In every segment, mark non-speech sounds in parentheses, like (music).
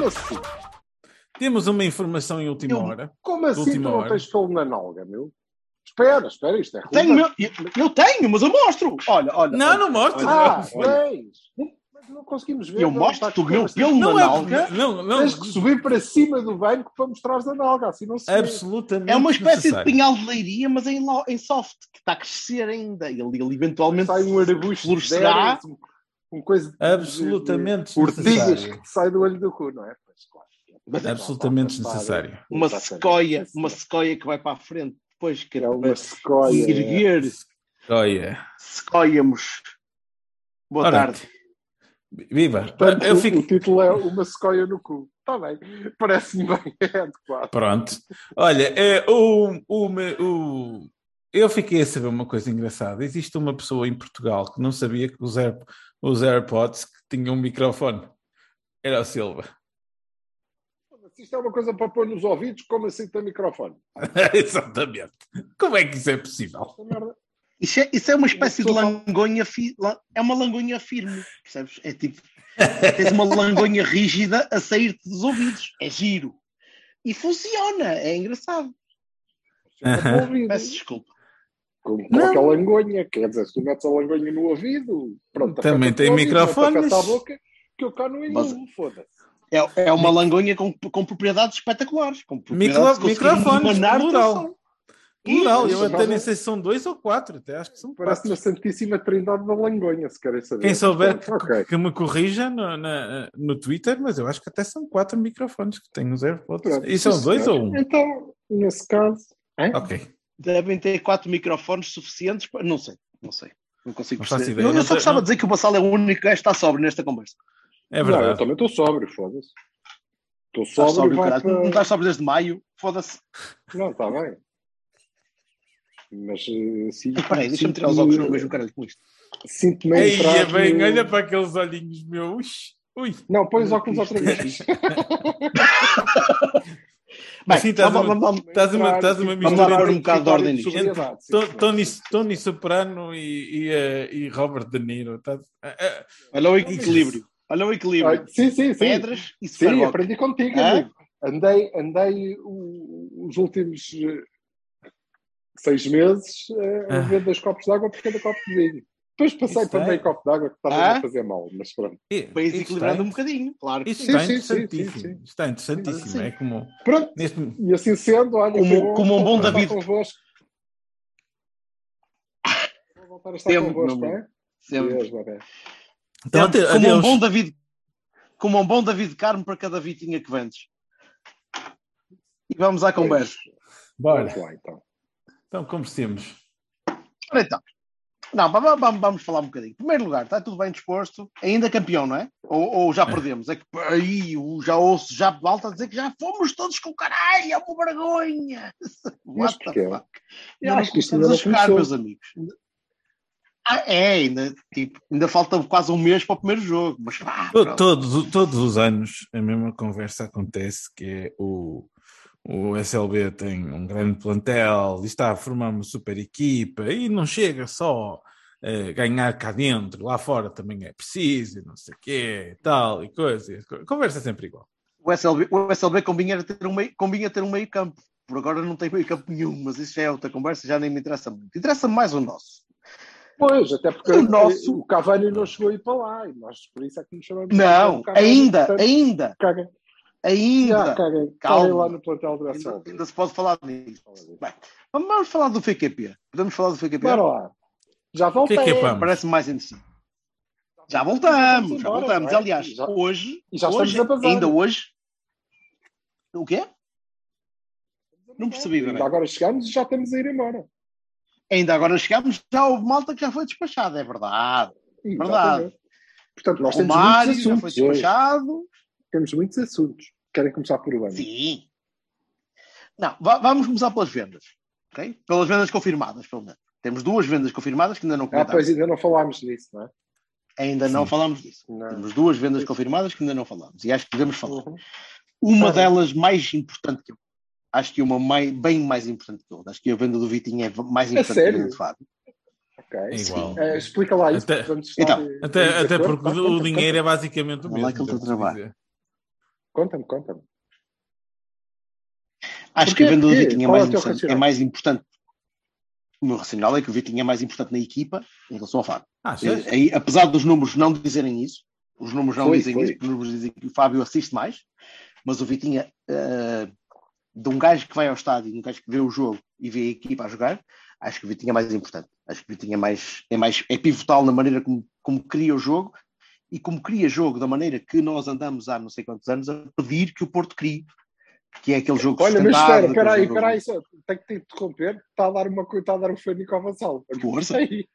Como assim? Temos uma informação em última Eu- hora. Como assim Última tu não hora. tens filme na nalga, meu? Espera, espera, isto é Tenho, relevante. meu- eu, eu tenho, mas eu mostro. Olha, olha. Não, olha. não mostra. Ah, Olha. tens. Mas não conseguimos ver. Eu mostro o meu pelo Não na é. nalga. Não, não. Tens que subir para cima do banco para mostrares a nalga, assim não se vê. Absolutamente. É uma espécie necessário. de pinhal de leiria, mas em, em soft, que está a crescer ainda. Ele, ele eventualmente Sai um arbusto de florescerá. Eras, um, um coisa Absolutamente de, necessário. que sai do olho do cu, não é? Pois, claro. Mas é Absolutamente Está a necessário. uma sequoia, uma sequoia que vai para a frente. Depois que É uma sequoia. erguer, Olha. sequoiamos. Boa Ora, tarde. Viva. Portanto, Eu o- fico. O título é Uma Sequoia no Cu. Está bem. Parece-me bem. (laughs) É adequado. Pronto. Olha, é, o, o, o- eu fiquei a saber uma coisa engraçada. Existe uma pessoa em Portugal que não sabia que os, Air, os AirPods que tinham um microfone. Era o Silva. Se isto é uma coisa para pôr nos ouvidos, como assim tem microfone? (laughs) Exatamente. Como é que isso é possível? Isso é, isso é uma espécie de langonha, fi- é uma langonha firme, percebes? É tipo, tens uma langonha rígida a sair-te dos ouvidos. É giro. E funciona, é engraçado. Ouvido. Peço desculpa. Como qualquer langonha. Quer dizer, se tu metes a langonha no ouvido, pronto. Também tem ouvido, microfones. a boca, que eu cá não é foda-se. É, é uma langonha com, com propriedades espetaculares. Com Micro, propriedades de conseguir microfones, plural. Plural. Eu até nem sei se são dois ou quatro. Até acho que são Parece quatro. na Santíssima Trindade da Langonha, se querem saber. Quem souber que, Pronto, ok. que me corrija no, na- no Twitter, mas eu acho que até são quatro microfones que têm os AirPods. Pronto, E são dois ou um? Então, nesse caso. hein? Ok. Devem ter quatro microfones suficientes para. Não sei, não sei. Não consigo perceber. Eu, eu só gostava de dizer que o Bassal é o único gajo que está sóbrio nesta conversa. É Não, eu verdade. também estou sóbrio, foda-se. Estou Estás sóbrio, sóbrio, para... Não estás sóbrio desde maio. Foda-se. Não, está bem. Mas eh, sim, Espera aí, deixa-me tirar os óculos no mesmo caralho com isto. Sinto-me a Ei, entrar é bem, no- olha para aqueles olhinhos meus. Ui. Não, põe os óculos outra vez. (laughs) Bem, Assim estás vamos- uma- vamos- Estás uma, estás uma Vamos mistura pôr um bocado de ordem nisto. Tony, Tony Soprano e, e, eh, e Robert De Niro. Estás- eh, Olha o equilíbrio. Olha o equilíbrio. Ah, sim, sim, sim. Pedras e Sim, Superboc. aprendi contigo, Hã? amigo. Andei, andei o- os últimos seis meses a Ah. ver dois copos de água por cada copo de vinho. Depois passei Isso para é. meio copo de água que estava Ah? a fazer mal, mas pronto. eh, Para ir isto equilibrando um bocadinho. Claro que Isto sim. está Sim, sim, sim, interessantíssimo. sim. Está interessantíssimo. Sim. É como Pronto, neste. e assim sendo, olha, Como- foi bom como um bom David. Convosco. Vou voltar a estar Sempre, convosco, é? Sempre. Deus. Então, como um bom David. Como um bom David Carmo para cada vitinha que vendes. E vamos à conversa. Bora. Vamos lá, então. Então, conversemos. Ora então. Não, va- va- vamos, vamos falar um bocadinho. Em primeiro lugar, está tudo bem disposto. Ainda campeão, não é? Ou, ou já perdemos? É que aí já ouço já volta a dizer que já fomos todos com o caralho, é uma vergonha. (laughs) What the porquê? fuck? Eu não acho que isto ainda a jogar, começou. meus amigos. Ah, é, ainda, tipo, ainda falta quase um mês para o primeiro jogo. Mas pá. Todos, todos os anos a mesma conversa acontece que é o, o SLB tem um grande plantel e está a formar uma super equipa e não chega só a ganhar cá dentro, lá fora também é preciso, e não sei o quê, e tal, e coisa. e co- Conversa é sempre igual. o SLB, o SLB combina ter um meio, combina ter um meio campo. Por agora não tem meio campo nenhum, mas isso já é outra conversa, já nem me interessa muito. Interessa mais o nosso. Pois, até porque O nosso- o Cavani não chegou a ir para lá e nós por isso é que nos chamamos Não, Cavani, ainda, portanto, ainda, já, ainda. caguem, Calma. caguem lá no plantel do Ainda, ainda se pode falar nisso. Bem, vamos falar do FQP. Podemos falar do FQP? Bora lá. Já é é, pá? Parece mais interessante. Já voltamos, já voltamos. é? Aliás, Já- hoje, e já hoje ainda hoje. O quê? Não percebi, Ainda bebê. Agora chegamos e já estamos a ir embora. Ainda agora chegámos, já houve malta que já foi despachada, é verdade. Exatamente. Portanto, nós o temos Mário já foi assuntos. hoje. Temos muitos assuntos. Querem começar por onde? Sim. Não, va- vamos começar pelas vendas. ok? Pelas vendas confirmadas, pelo menos. Temos duas vendas confirmadas que ainda não Ah, pois ainda não falámos disso, não é? Ainda não falámos disso. Não. Temos duas vendas confirmadas que ainda não falámos. E acho que devemos falar. Uhum. Uma bem. delas mais importante que eu. Acho que uma mai- bem mais importante que outra. Acho que a venda do Vitinho é mais importante que a venda do Fábio. Ok. É igual. Eh, explica lá isso. Até- Então, Até, até porque o dinheiro é basicamente o Olha lá mesmo. que ele já está a trabalhar. dizer. Conta-me, conta-me. Acho Porquê? que a venda do? Vitinho é é mais, é mais importante. O meu racional é que o Vitinho é mais importante na equipa em relação ao Fábio. Ah, Aí, apesar dos números não dizerem isso, os números não Foi, dizem foi. isso, porque os números dizem que o Fábio assiste mais, mas o Vitinho, eh, de um gajo que vai ao estádio, de um gajo que vê o jogo e vê a equipa a jogar, acho que o Vitinho é mais importante. Acho que o Vitinho é mais, é mais é pivotal na maneira como, como cria o jogo e como cria jogo da maneira que nós andamos há não sei quantos anos a pedir que o Porto crie, que é aquele jogo Olha, mas espera, aquele espera aí, jogo- espera aí, só, tenho que te interromper. Está a dar uma coisa, está a dar um fênico ao vassalo. Força. Aí.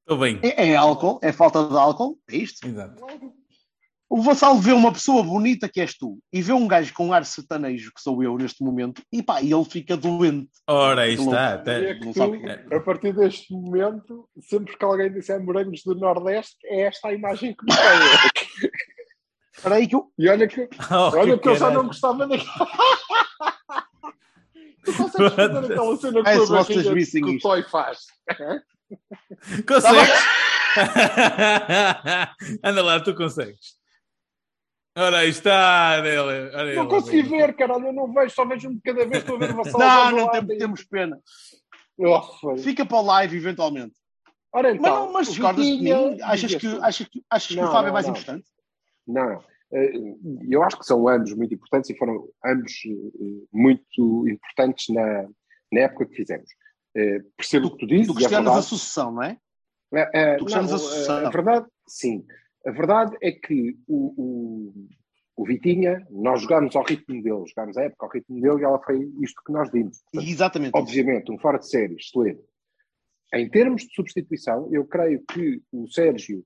Estou bem. É, é álcool, é falta de álcool, é isto. Exato. O Vassal vê uma pessoa bonita que és tu e vê um gajo com ar sertanejo que sou eu neste momento e pá, e ele fica doente. Ora, aí está. Até... é que tu, a partir deste momento, sempre que alguém disser morangos do Nordeste, é esta a imagem que me tem. (laughs) Espera aí que eu... E olha que, (laughs) Oh, olha que eu já não gostava daquela. (laughs) tu consegues fazer aquela cena com se a barriga vissem que o. Toy faz. Consegues? Anda lá, tu consegues. Ora, aí está. Olha, ele, olha Não ele. consegui ver, caralho, eu não vejo, só vejo um de cada vez, estou a ver o vassalo. (laughs) Não, não lado temos, pena. Oh. Fica para o live eventualmente. Ora Mas, então, não, mas discordas de mim? Achas que, achas que, achas que Não, o Fábio é não, mais não. importante? Não. Eh, Eu acho que são ambos muito importantes e foram ambos eh, muito importantes na, na época que fizemos. Eh, Percebo o que tu dizes, Tu e é a sucessão, não é? É, é, tu questionas a sucessão. a, a verdade, sim. A verdade é que o, o, o Vitinha, nós jogámos ao ritmo dele, jogámos a época ao ritmo dele e ela foi isto que nós vimos. Portanto, Exatamente. obviamente, um fora de série, excelente. Em termos de substituição, eu creio que o Sérgio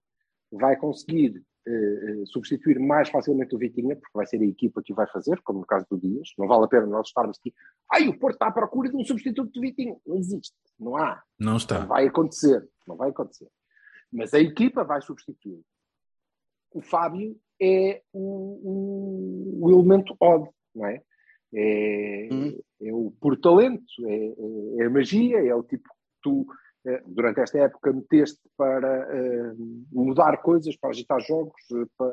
vai conseguir eh, eh, substituir mais facilmente o Vitinha, porque vai ser a equipa que o vai fazer, como no caso do Dias. Não vale a pena nós estarmos aqui. Ai, o Porto está à procura de um substituto do Vitinho. Não existe. Não há. Não Não está. vai acontecer. Não vai acontecer. Mas a equipa vai substituir. O Fábio é o, o- o elemento odd, não é? É, Hum. é o por talento, é, é- é a magia, é o tipo que tu, eh, durante esta época, meteste para eh, mudar coisas, para agitar jogos, eh, para...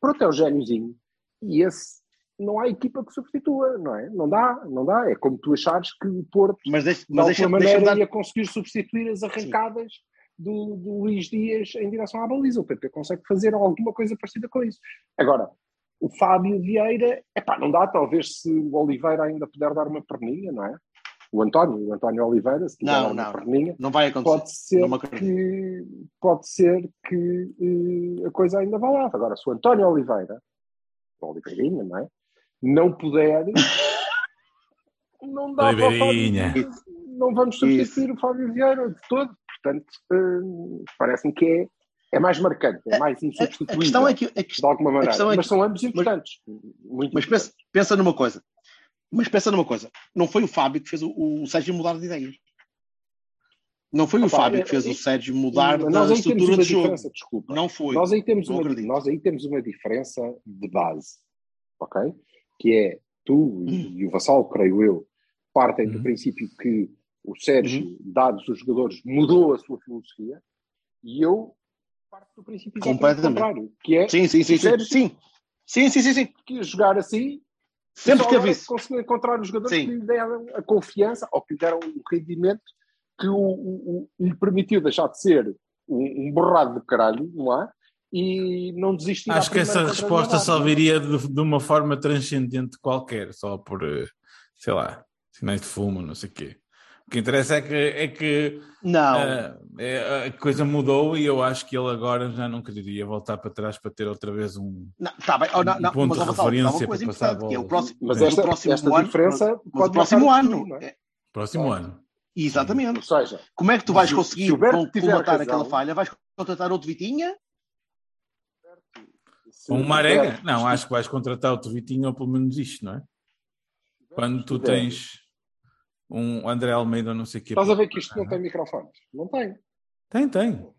pronto, é o gêniozinho. E esse não há equipa que substitua, não é? Não dá, não dá. É como tu achares que o Porto Mas deixa, de mas deixa, alguma deixa maneira dar... ia conseguir substituir as arrancadas do, do Luís Dias em direção à baliza. O PP consegue fazer alguma coisa parecida com isso. Agora, o Fábio Vieira, epá, não dá, talvez se o Oliveira ainda puder dar uma perninha, não é? O António, o António Oliveira, se quiser Não, dar uma não, perninha, Não vai acontecer. pode ser que, pode ser que eh, a coisa ainda vá lá. Agora, se o António Oliveira, o Oliveirinha, não é? Não puder, (laughs) não dá para o. Fábio, não vamos substituir o Fábio Vieira de todo. Portanto, eh, parece-me que é, é mais marcante, é mais A, a insubstituível. questão é que... A de alguma maneira. é mas que- são ambos importantes. muito mas pensa, pensa numa coisa. Mas pensa numa coisa. Não foi o Fábio que fez o, o Sérgio mudar de ideias. Não foi o Fábio é- que fez é- o Sérgio mudar Mas da nós aí temos estrutura uma de jogo. diferença, desculpa. Não foi. Nós aí, temos Não uma, acredito. nós aí temos uma diferença de base, ok? Que é tu e, e o Vassal, creio eu, partem do Uhum. princípio que o Sérgio, Uhum. dados os jogadores, mudou a sua filosofia e eu parto do princípio contrário, que é Sim, sim, sim. Sérgio- sim. Sim, sim, sim, sim. que jogar assim Sempre teve agora isso. conseguiu encontrar os jogadores Sim. que lhe deram a confiança ou que lhe deram o rendimento que o, o- o- lhe permitiu deixar de ser um, um borrado de caralho, não é? E não desistir Acho que essa resposta só contrariedade, viria de, de uma forma transcendente qualquer, só por, eh, sei lá, sinais de fumo, não sei o quê. O que interessa é que, é que Não. eh, é, a coisa mudou e eu acho que ele agora já não queria voltar para trás para ter outra vez um. Não, tá bem. Oh, não, Um não, ponto mas, de referência uma coisa para passar a importante, que é o bola. próximo, Mas esta- o próximo esta ano, diferença mas o pode próximo ano, futuro, não é? Próximo ano. Exatamente. Ou seja, Como é que tu vais Se- conseguir razão- aquela falha? Vais contratar outro Vitinha? Um o Marega? Não, acho que vais contratar outro Vitinho ou pelo menos isto, não é? Quando tu tens um André Almeida não sei o quê. Estás a ver que isto não tem microfones? Não tem. Tem, tem.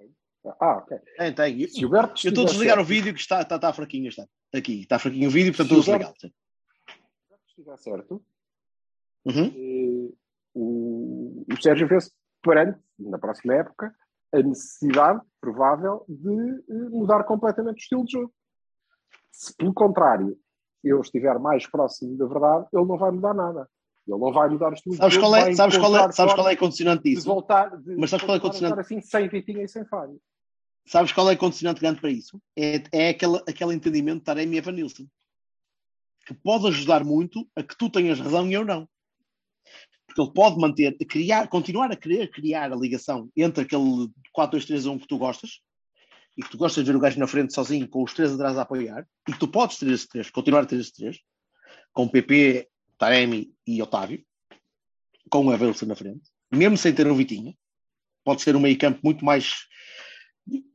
Ah, ok. Tem, tem. Eu- o Eu estou a desligar o certo- vídeo que está, está, está fraquinho. Está. Aqui, está fraquinho o vídeo, portanto o estou a desligar. Se estiver certo, Uhum. eh, o, o Sérgio vê-se perante, na próxima época, a necessidade provável de eh, mudar completamente o estilo de jogo. Se, pelo contrário, eu estiver mais próximo da verdade, ele não vai mudar nada. Ele não vai mudar o estilo Sabes de jogo. qual é, sabes qual é, sabes qual é a condicionante de disso? voltar, de, Mas sabes qual é a condicionante? assim sem Vitinha e sem Fábio. Sabes qual é a condicionante grande para isso? É, é aquele, aquele entendimento de Taremi e Evanilson. Que pode ajudar muito a que tu tenhas razão e eu não. Porque ele pode manter, criar, continuar a querer criar a ligação entre aquele 4-2-3-1 que tu gostas e que tu gostas de ver o gajo na frente sozinho com os três atrás a apoiar e que tu podes ter esses três, continuar a ter esses três com PP, Taremi e Otávio com o Evanilson na frente, mesmo sem ter um Vitinha. Pode ser um meio campo muito mais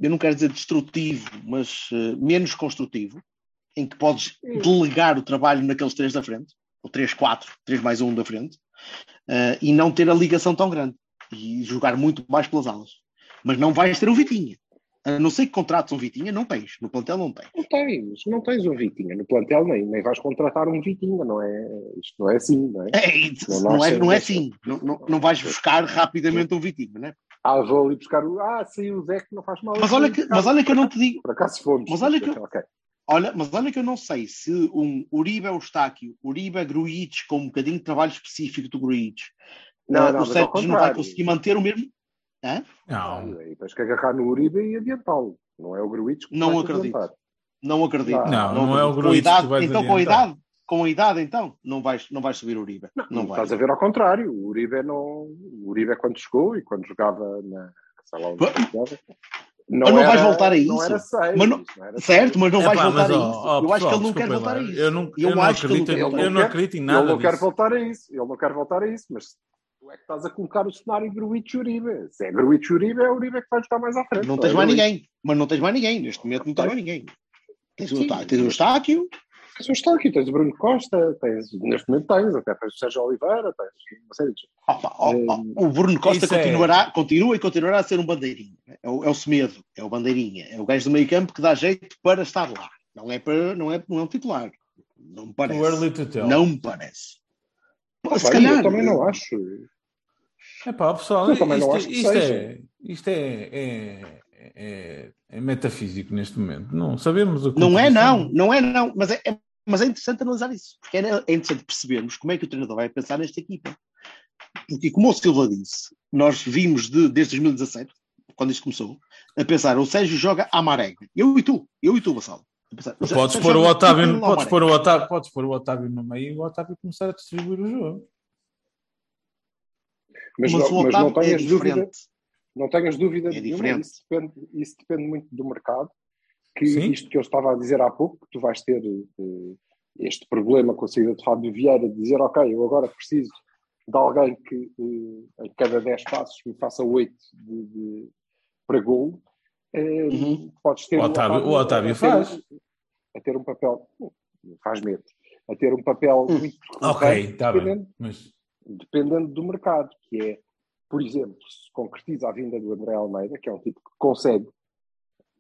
eu não quero dizer destrutivo, mas eh, menos construtivo, em que podes delegar o trabalho naqueles três da frente, ou 3, 4, 3 mais 1 da frente, eh, e não ter a ligação tão grande e jogar muito mais pelas alas. Mas não vais ter um Vitinha. A não ser que contrates um Vitinha, não tens. No plantel não tens. Não tens, não tens um Vitinha no plantel, nem, nem vais contratar um Vitinha, não é? Isto não é assim, não é? É, isso, Não, não, é, não é sim. assim. Não, não, não vais buscar rapidamente um Vitinha, não é? Ah, vou ali buscar o. Ah, saiu o Zé que não faz mal. Mas olha que, mas olha que eu não te digo. Por acaso fomos. Mas olha que-. Olha, mas olha que eu não sei se um Uribe Eustáquio, Uribe Gruitch, com um bocadinho de trabalho específico do Gruitch, Não, eh, não, o Sérgio não vai conseguir manter o mesmo. Hã? Não, E tens que agarrar no Uribe e adiantá-lo. Não é o Gruitch que Não acredito. adiantar. Não acredito. Não, não é o a Gruitch idade- que vais Então, com a idade, com a idade, então, não vais, não vais subir o Uribe. Não, Não, vai. estás a ver ao contrário. O Uribe não. O Uribe é quando chegou e quando jogava na. Sei lá onde Mas- jogava. mas não vais voltar a Não isso. era seis, Mas não- não era Certo, mas não É vais pá, voltar mas, a isso. ó, eu acho que ele não quer voltar a lá. isso. Eu não, eu não ele acredito, não eu não acredito em Ele nada não quer voltar a isso. Ele não quer voltar a isso, mas tu é que estás a colocar o cenário Gruitch Uribe. Se é Gruitch Uribe, é o Uribe que vai estar mais à frente. Não é tens mais Gruitch. ninguém. Mas não tens mais ninguém. Neste momento não tens mais ninguém. Tens o, tens o Eustáquio, Tens o Eustáquio, tens o Bruno Costa, tens, neste momento tens, até tens o Sérgio Oliveira, tens uma série de Opa, ó, ó, Hum, o Bruno Costa isso é- continuará, continua e continuará a ser um bandeirinho. É o, é o Semedo, é o bandeirinha, é o gajo do meio campo que dá jeito para estar lá. Não é, para, não é, não é um titular. Não me parece. Too early to tell. Não me parece. Pô, se calhar. eu também não acho. É pá, pessoal, Eu isto, não acho que isto seja. é, isto é, é, é, é metafísico neste momento. Não sabemos o que Não é não, não é não, mas é, é- mas é interessante analisar isso, porque é, é interessante percebermos como é que o treinador vai pensar nesta equipa. Porque, como o Silva disse, nós vimos de, desde 2017, quando isto começou, a pensar, o Sérgio joga à marega. Eu e tu, eu e tu, Vassal. A pensar, Podes pôr o Otávio, podes pôr o Otávio, podes pôr o Otávio no meio e o Otávio começar a distribuir o jogo. Mas, Mas não, mas não Otávio é tenhas dúvida, não tenhas dúvida É nenhuma, diferente. Isso depende, isso depende muito do mercado. Que Sim. isto que eu estava a dizer há pouco, que tu vais ter eh, este problema com a saída de Fábio Vieira, de dizer, ok, eu agora preciso de alguém que eh, em cada 10 passos me faça 8 de, de- para gol. Eh, Uhum. Podes ter O Otávio- o Otávio a ter- faz. A ter um papel, faz medo, a ter um papel Hum. muito Ok, está bem. Mas dependendo do mercado, que é, por exemplo, se concretiza a vinda do André Almeida, que é um tipo que consegue,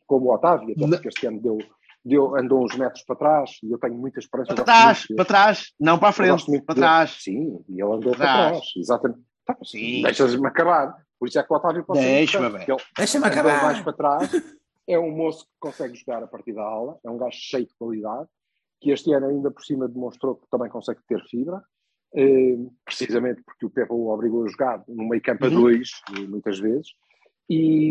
como o Otávio, até porque este ano deu, deu, andou uns metros para trás, e eu tenho muita esperança. Para trás, para trás, não para a frente, para dele. trás. Sim, e ele andou Para para trás. trás, exatamente. Tá, Sim. Deixas-me acabar. Por isso é que o Otávio pode Deixa-me deixa-me acabar. mais para trás, é um moço que consegue jogar a partir da aula, é um gajo cheio de qualidade, que este ano ainda por cima demonstrou que também consegue ter fibra, precisamente porque o Pepe o obrigou a jogar no meio campo a Uhum. dois, eh, muitas vezes, e,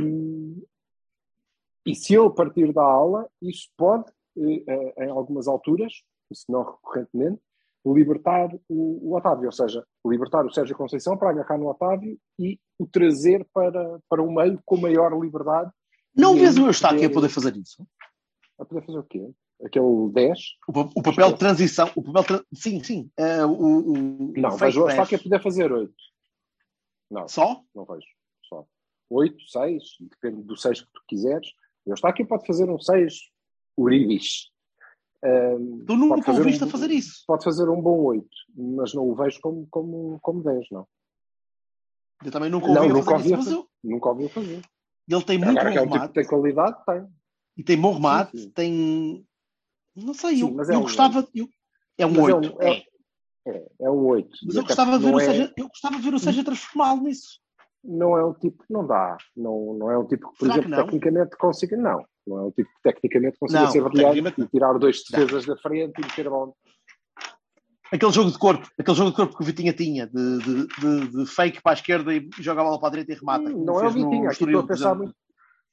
e se ele partir da aula, isso pode, eh, eh, em algumas alturas, se não recorrentemente, libertar o, o Otávio, ou seja, libertar o Sérgio Conceição para agarrar no Otávio e o trazer para, para o meio com maior liberdade. Não vês o Eustáquio a poder fazer isso? A poder fazer o quê? Aquele 10? O, o papel de transição, o papel tra- sim, sim. eh, o, o, Não, o mas o a pass. poder fazer 8. Não, Só? não vejo. Só. 8, 6, depende do 6 que tu quiseres. Eu estou aqui pode fazer um 6 Uribis. Um, Tu nunca ouviste um- a fazer isso. Pode fazer um bom 8, mas não o vejo como, como, como 10, não. Eu também nunca Não, ouvi a nunca fazer ouvi isso, eu- Nunca ouvi fazer. ele tem muito Agora que é bom um tipo remate. que tem qualidade, tem. E tem bom remate, Sim, sim. tem. Não sei, Sim, eu, mas é eu um gostava. eu- É um Mas é um- 8. é- É, é um 8. Mas E eu até gostava, ver o é- Sérgio, eu gostava de ver o Sérgio transformá-lo nisso. não é um tipo, não dá, não, não é um tipo que, por Será que exemplo, não? tecnicamente consiga, não, não é um tipo que tecnicamente consiga Não, ser tecnicamente e tirar dois defesas da frente e meter a bola. Aquele jogo de corpo, aquele jogo de corpo que o Vitinha tinha, de, de, de- de fake para a esquerda e joga a bola para a direita e remata. Hum, não é o fez no Vitinha, aqui estou a pensar muito.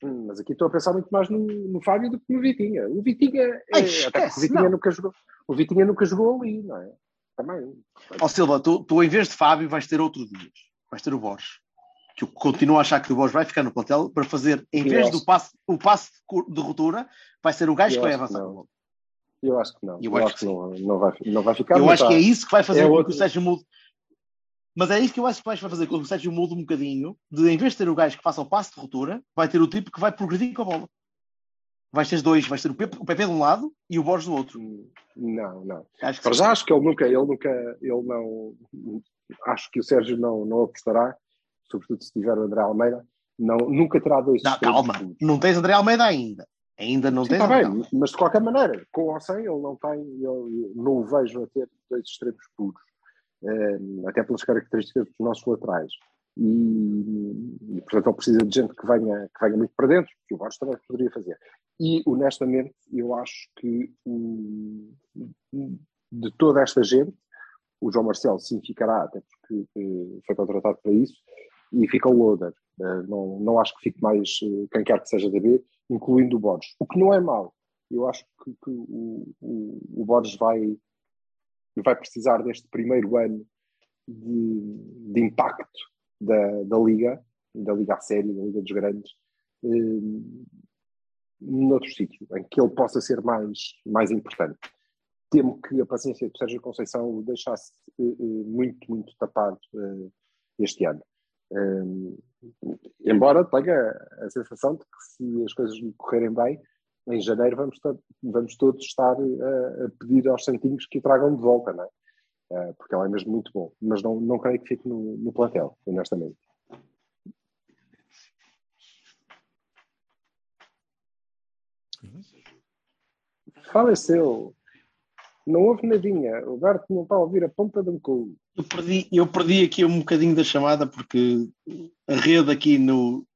Hum, Mas aqui estou a pensar muito mais no, no Fábio do que no Vitinha. O Vitinha, é, Ai, até porque o Vitinha, não. nunca jogou, o Vitinha nunca jogou ali, não é? Também. Ó Silva, tu, tu em vez de Fábio vais ter outro Dias, vais ter o Borges. Que eu continuo a achar que o Borges vai ficar no plantel para fazer, em Eu vez acho- do passe, o passe de ruptura, vai ser o gajo Eu que vai que avançar. com. Eu acho que não. Eu Eu, acho acho que que não, não, vai, não vai ficar. Eu acho que tá. é isso que vai fazer É com outro- que o Sérgio mude. Mas é isso que eu acho que vai fazer com que o Sérgio mude um bocadinho, de em vez de ter o gajo que faça o passe de ruptura, vai ter o tipo que vai progredir com a bola. Vais ter os dois, vais ter o PP, o PP de um lado e o Borges do outro. Não, não. Acho que já acho que ele nunca, ele nunca, ele não, acho que o Sérgio não, não apostará, sobretudo se tiver o André Almeida, não, nunca terá dois Não, extremos calma, não tens André Almeida ainda. Ainda não Sim, tens está André bem, Almeida. mas de qualquer maneira, com ou sem, ele não tem, eu, não o vejo a ter dois extremos puros, até pelas características dos nossos laterais. E, e, portanto, ele precisa de gente que venha, que venha muito para dentro, que o Borges também poderia fazer. E, honestamente, eu acho que de toda esta gente, o João Marcelo sim ficará, até porque eh, foi contratado para isso, e fica o Loader. Eh, não, não acho que fique mais eh, quem quer que seja da B, incluindo o Borges. O que não é mau. Eu acho que, que o, o, o Borges vai, vai precisar deste primeiro ano de, de impacto da, da Liga, da Liga a sério, da Liga dos Grandes, eh, noutro sítio, em que ele possa ser mais, mais importante. Temo que a paciência de Sérgio Conceição o deixasse eh, muito, muito tapado eh, este ano. Eh, embora tenha a sensação de que se as coisas lhe correrem bem, em janeiro vamos, vamos todos estar eh, a pedir aos santinhos que o tragam de volta, não é? Eh, porque ele é mesmo muito bom. Mas não, não creio que fique no, no plantel, honestamente. Faleceu. Não houve nadinha. O Berto não está a ouvir a ponta de um cu. Eu perdi, eu perdi aqui um bocadinho da chamada porque a rede aqui no,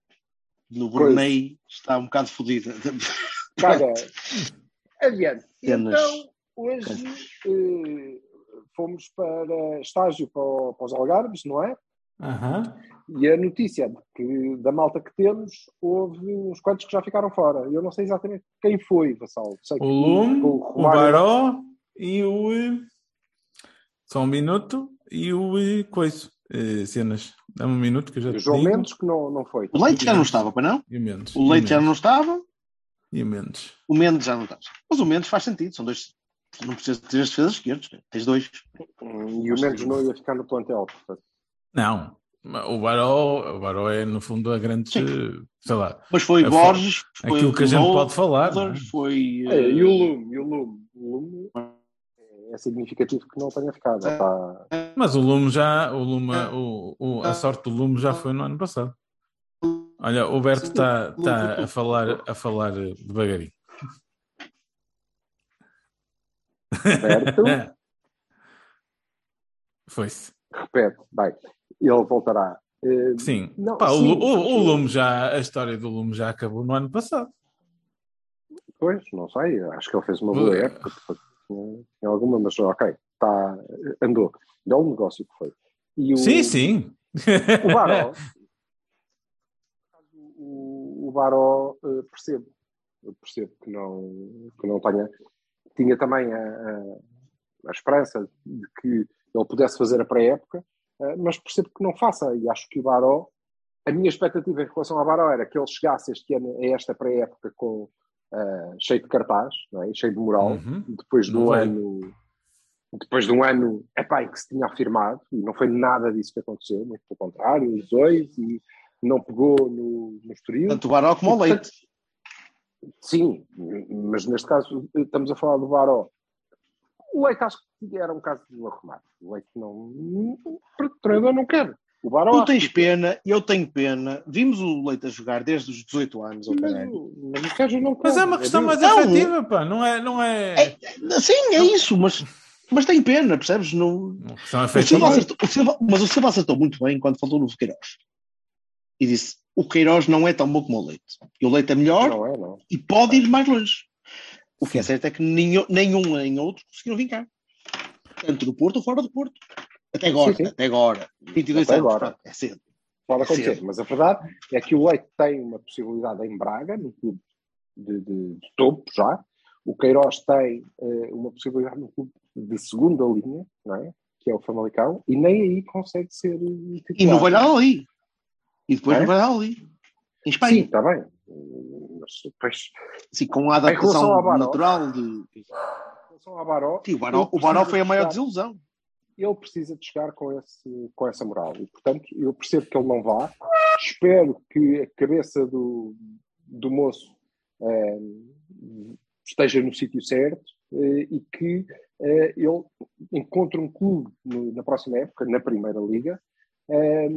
no Brunei está um bocado fodida. (laughs) (laughs) Adiante. Então, hoje eh, fomos para estágio para, o- para os Algarves, não é? Aham. E a notícia de que, da malta que temos, houve uns quantos que já ficaram fora. Eu não sei exatamente quem foi, Vassal. Sei que O Lume, o Romário- Baró e o. Só um minuto e o Coiso. Eh, cenas. Dá-me um minuto que eu já o te João digo. Mendes, que não, não foi. O Leite já não estava, para não? E o Mendes. O Leite já não estava, E o Mendes. o Mendes já não estava. Mas o Mendes faz sentido, são dois. Não precisas de três defesas esquerdos, tens dois. E o Mendes não ia ficar no plantel. Portanto. Não. O Baró, o Baró é, no fundo, a grande. eh, Sei lá. Mas foi A Borges, foi Aquilo que a gente pode falar. é? Foi. É, eh, e o Lume, e o Lume. O Lume é significativo que não tenha ficado. Está, Mas o Lume já. O Lume, o, o- a sorte do Lume já foi no ano passado. Olha, o Berto está está a falar, a falar devagarinho. Berto. (laughs) Foi-se. repete, bem, ele voltará. Eh, Sim. Não, Pá, o, sim, o, o sim. Lume já. A história do Lume já acabou no ano passado. Pois, não sei, acho que ele fez uma boa época, tinha, tinha alguma, mas ok, tá, andou. Belo negócio que foi. O, Sim, sim. O Baró, (laughs) o, Baró, eh, percebo, eu percebo que não, que não tenha, tinha também a, a- a esperança de que ele pudesse fazer a pré-época, eh, mas percebo que não faça, e acho que o Baró, a minha expectativa em relação ao Baró era que ele chegasse este ano a esta pré-época com eh, cheio de cartaz, não é? cheio de moral, Uhum. depois de Não um veio. ano depois de um ano epá, em que se tinha afirmado, e não foi nada disso que aconteceu, muito pelo contrário, os dois, e não pegou no, no Estoril. Tanto o Baró como o Leite. Sim, mas neste caso estamos a falar do Baró. O Leite acho que era um caso de arrumar. O Leite não. O treinador não quer. O Baró. Tu tens que- pena, eu tenho pena. Vimos o Leite a jogar desde os 18 anos, Mas, mas não. Mas é uma questão mais Não. afetiva, pá. Não é. Não é... É, sim, é isso, mas, mas tem pena, percebes? Não, questão o Silva acertou, o Silva- mas o Silva acertou muito bem quando falou no Queiroz. E disse: o Queiroz não é tão bom como o Leite. E o Leite é melhor Não é, não. e pode ir mais longe. O que é certo é que nenhum, nenhum nem outro conseguiram vincar. Tanto do Porto ou fora do Porto. Até agora, Sim, sim. até agora. 22 Até anos, agora. é cedo. Pode É acontecer. cedo. Mas a verdade é que o Leite tem uma possibilidade em Braga, no clube de, de- de topo já. O Queiroz tem eh, uma possibilidade no clube de segunda linha, não é? que é o Famalicão, e nem aí consegue ser eh, titular. E no Valladolid. E depois É? no Valladolid. Em Sim, Espanha. está bem. Mas depois, Sim, com a adaptação Baró- natural de. em relação ao Baró, Sim, o Baró, o Baró foi a maior chegar- desilusão. ele precisa de chegar com, esse, com essa moral. E, portanto, eu percebo que ele não vá. Espero que a cabeça do, do moço eh, esteja no sítio certo eh, e que eh, ele encontre um clube no- na próxima época, na Primeira Liga, eh,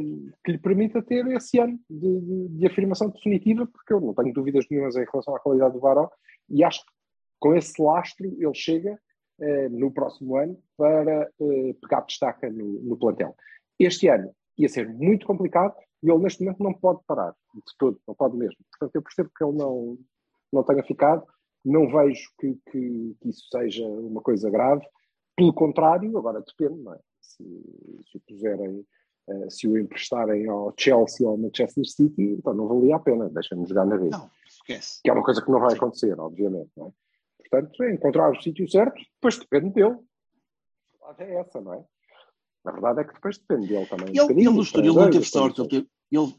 que lhe permita ter esse ano de, de- de afirmação definitiva, porque eu não tenho dúvidas nenhumas em relação à qualidade do Baró e acho que com esse lastro ele chega eh, no próximo ano para eh, pegar destaca no, no plantel. Este ano ia ser muito complicado e ele neste momento não pode parar, de todo, não pode mesmo. Portanto, eu percebo que ele não, não tenha ficado, não vejo que, que- que isso seja uma coisa grave. Pelo contrário, agora depende, não é? Se, se puserem, eh, se o emprestarem ao Chelsea ou ao Manchester City, então não valia a pena, deixem-me jogar na vez. Não, esquece. Que é uma coisa que não vai acontecer, obviamente, não é? Portanto, é encontrar o sítio certo, depois depende dele. A verdade é essa, não é? A verdade é que depois depende dele também. um Ele, bocadinho, ele no Estoril não teve sorte. Ele, teve- ele,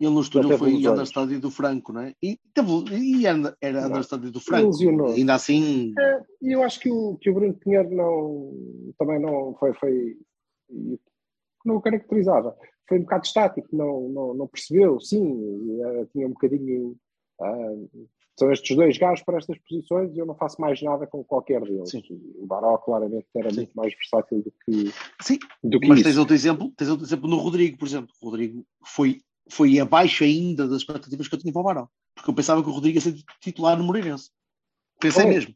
ele no Estoril foi understudy do Franco, não é? E, teve, e era, era understudy do Franco. Ilusionou. Ainda assim, É, E eu acho que o, que o Bruno Pinheiro não, também não foi, foi não o caracterizava. Foi um bocado estático, não, não, não percebeu, sim, eh, tinha um bocadinho. ah, são estes dois gajos para estas posições e eu não faço mais nada com qualquer deles. Sim. O Baró claramente era Sim. muito mais versátil do que, sim. do que Mas isso. tens outro exemplo, tens outro exemplo no Rodrigo, por exemplo. O Rodrigo foi, foi abaixo ainda das expectativas que eu tinha para o Barão. Porque eu pensava que o Rodrigo ia ser titular no Moreirense. Pensei Foi. mesmo.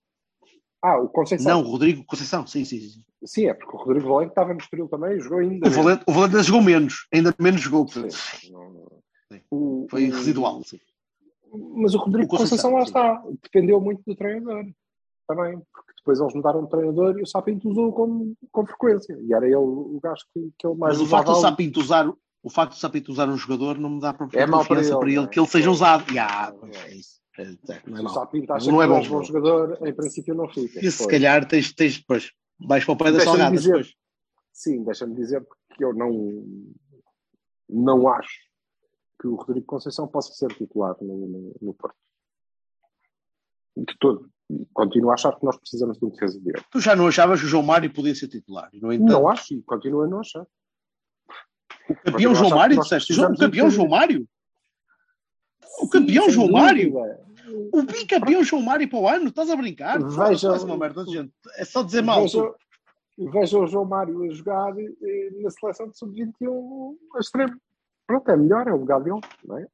Ah, o Conceição. Não, o Rodrigo Conceição, sim, sim, sim. Sim, é porque o Rodrigo Valente estava no Estoril também e jogou ainda. O Valente, o Valente ainda jogou menos, ainda menos jogou. Sim, portanto. O- Foi o- residual. Sim. Mas o Rodrigo O Conceição, Conceição, lá está. Dependeu muito do treinador. Também. Porque depois eles mudaram de treinador e o Sapinto usou com, com frequência. E era ele o gajo que, que ele mais Mas o facto do. Sapinto usar o facto do Sapinto usar um jogador não me dá para É mau para confiança ele, para ele, é? que ele seja Pois. usado. Ya, pois é isso. É, é, não é. Sapinto acha Não que é não bom bom jogador. em princípio não fica. E se Pois. calhar tens, tens depois, vais para o pé das Deixa-me salgadas dizer- depois. Sim, deixa-me dizer que eu não, não acho que o Rodrigo Conceição possa ser titular no, no, no Porto. De todo. Continuo a achar que nós precisamos de um defesa de. Tu já não achavas que o João Mário podia ser titular. No entanto, Não acho e continuo a não achar. o campeão João Mário, disseste? O campeão João Mário? O campeão Sem João dúvida. Mário? O bicampeão João Mário para o ano? Estás a brincar? Veja- Faz uma merda de gente. É só dizer mal. Veja, veja o João Mário a jogar eh, na seleção de sub-21 a extremo. Pronto, é melhor, é o lugar dele, não é?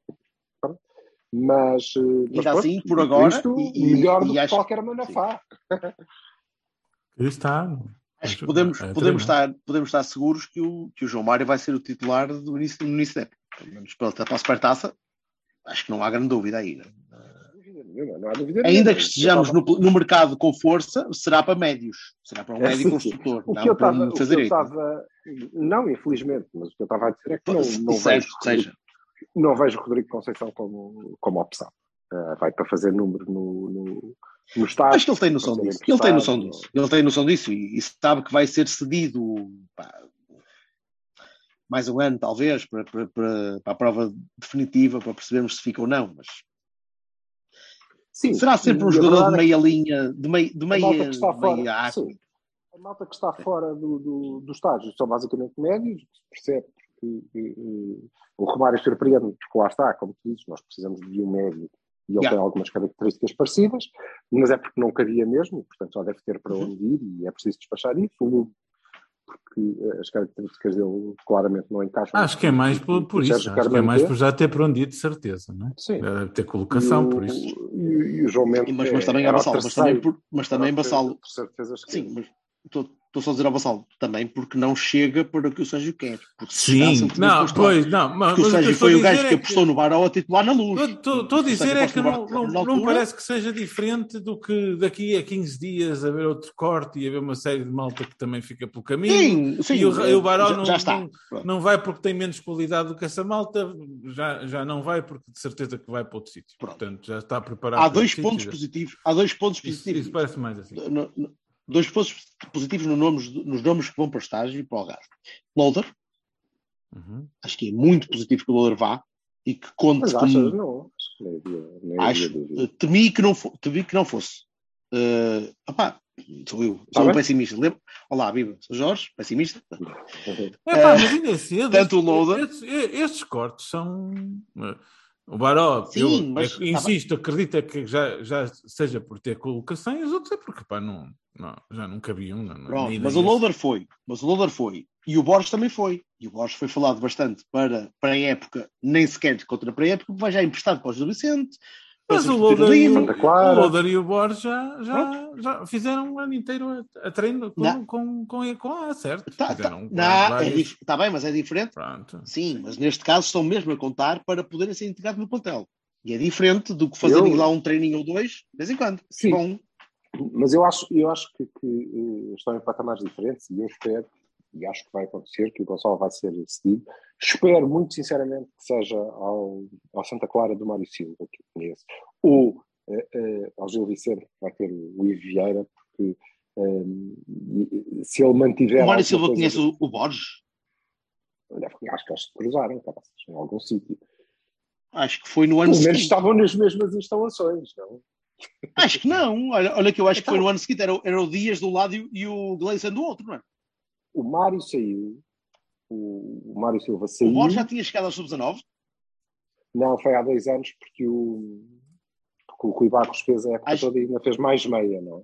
Mas, eh, mas Ainda pronto, assim, por agora, isto, e- e- melhor e do que acho- qualquer manafá. Está. Acho que podemos, É, podemos, estar, podemos estar seguros que o, que o João Mário vai ser o titular do início, no início da época. Pelo menos pela, pela supertaça, acho que não há grande dúvida aí. né? Não há dúvida nenhuma, não há dúvida Ainda que estejamos no, no mercado com força, será para médios. Será para um É, médio sim. construtor, O que eu não para estava. um o que eu direito. estava- Não, infelizmente, mas o que eu estava a dizer é que não, não, vejo, seja. não vejo o Rodrigo Conceição como, como opção. Eh, vai para fazer número no, no, no estádio. Acho que ele tem noção para disso. Ele tem noção disso. Ele tem noção disso e, e sabe que vai ser cedido pá, mais um ano, talvez, para, para, para, a prova definitiva, para percebermos se fica ou não. Mas Sim, será sempre um jogador de é que meia linha, de meia, de a malta meia, que está fora, meia a malta que está fora do, do, do estágio são basicamente médios, percebe que eh, eh, o Romário surpreende, porque lá está, como tu dizes, nós precisamos de um médio e ele Yeah. tem algumas características parecidas, mas é porque não cabia mesmo, portanto só deve ter para Uhum. onde ir e é preciso despachar isso. O porque eh, as características dele claramente não encaixam. Acho que é mais por, por isso. Acho que é mais por já ter para onde ir, de certeza, não é? Sim. Deve ter colocação, o- por isso. E, e o João Mendes. Mas, mas também é era o Vassalo. Mas também, por, mas também para a Vassalo. terceira defesa esquerda. Sim, mas estou estou só a dizer ao Vassalo também porque não chega para o que o Sérgio quer. Sim, não, pois, não, mas, Porque o Sérgio foi o gajo dizer que é apostou no Baró a titular na luz. Estou estou a dizer Sérgio é que não, não, parece que seja diferente do que daqui a 15 dias haver outro corte e haver uma série de malta que também fica pelo caminho. Sim, sim. e o, o Baró já, não, já está. não, vai porque tem menos qualidade do que essa malta, já, já não vai porque de certeza que vai para outro sítio. Pronto. Portanto, já está preparado. Há dois pontos sítio, já- positivos. Há dois pontos positivos. isso parece mais assim. Dois pontos positivos no nomes, nos nomes que vão para o estágio e para o Algarve. Loader, Uhum. acho que é muito positivo que o Loader vá e que conte Mas como. Não, acho que nem havia, nem havia acho, eh, temi que não, temi que não fosse. Eh, opá, sou eu, Tá sou um bem. pessimista. Lembra? Olá, viva, sou Jorge, pessimista. (laughs) É pá, Eh, mas ainda é cedo. tanto o Loader- Estes, estes cortes são. O Baró, Sim, eu, mas- eu insisto, acredito é que já, já seja por ter colocação e os outros é porque pá, não, não, já não cabiam. Não, Pronto, mas o. Loader foi, mas o Loader foi. E o Borges também foi. E o Borges foi falado bastante para, para a época, nem sequer contra para a época, vai já emprestado para o Gil Vicente. Mas o Loader, e o, o Loader e o Borges já, já, já fizeram um ano inteiro a, a treino com, Não. com, com, com a certo. Tá, tá, Fizeram não, é vários- dif- tá bem, mas é diferente. Pronto. Sim, mas neste caso estão mesmo a contar para poderem ser integrados no plantel. E é diferente do que fazerem Eu- lá um treininho ou dois, de vez em quando. Sim. Bom, Mas eu acho, eu acho que, que eh, estão em patamares diferentes e eu espero, e acho que vai acontecer, que o Gonçalo vai ser cedido. Espero muito sinceramente que seja ao, ao Santa Clara do Mário Silva, que eu conheço, ou eh, eh, ao Gil Vicente, que vai ter o Ivo Vieira, porque eh, se ele mantiver. o Mário Silva coisa- conhece o, o Borges? Acho que eles se cruzaram, cara, em algum sítio. Acho que foi no ano Pelo menos seguinte. estavam nas mesmas instalações, não? Acho que não. Olha, olha que eu acho que Então- foi no ano seguinte. Era, o- era o Dias do lado e, o- e o Gleison do outro, não é? O Mário saiu, o, o Mário Silva O saiu. Borges já tinha chegado aos sub-19. Não, foi há dois anos porque o, porque o Rui Barros fez a época Acho- toda e ainda fez mais meia, não é?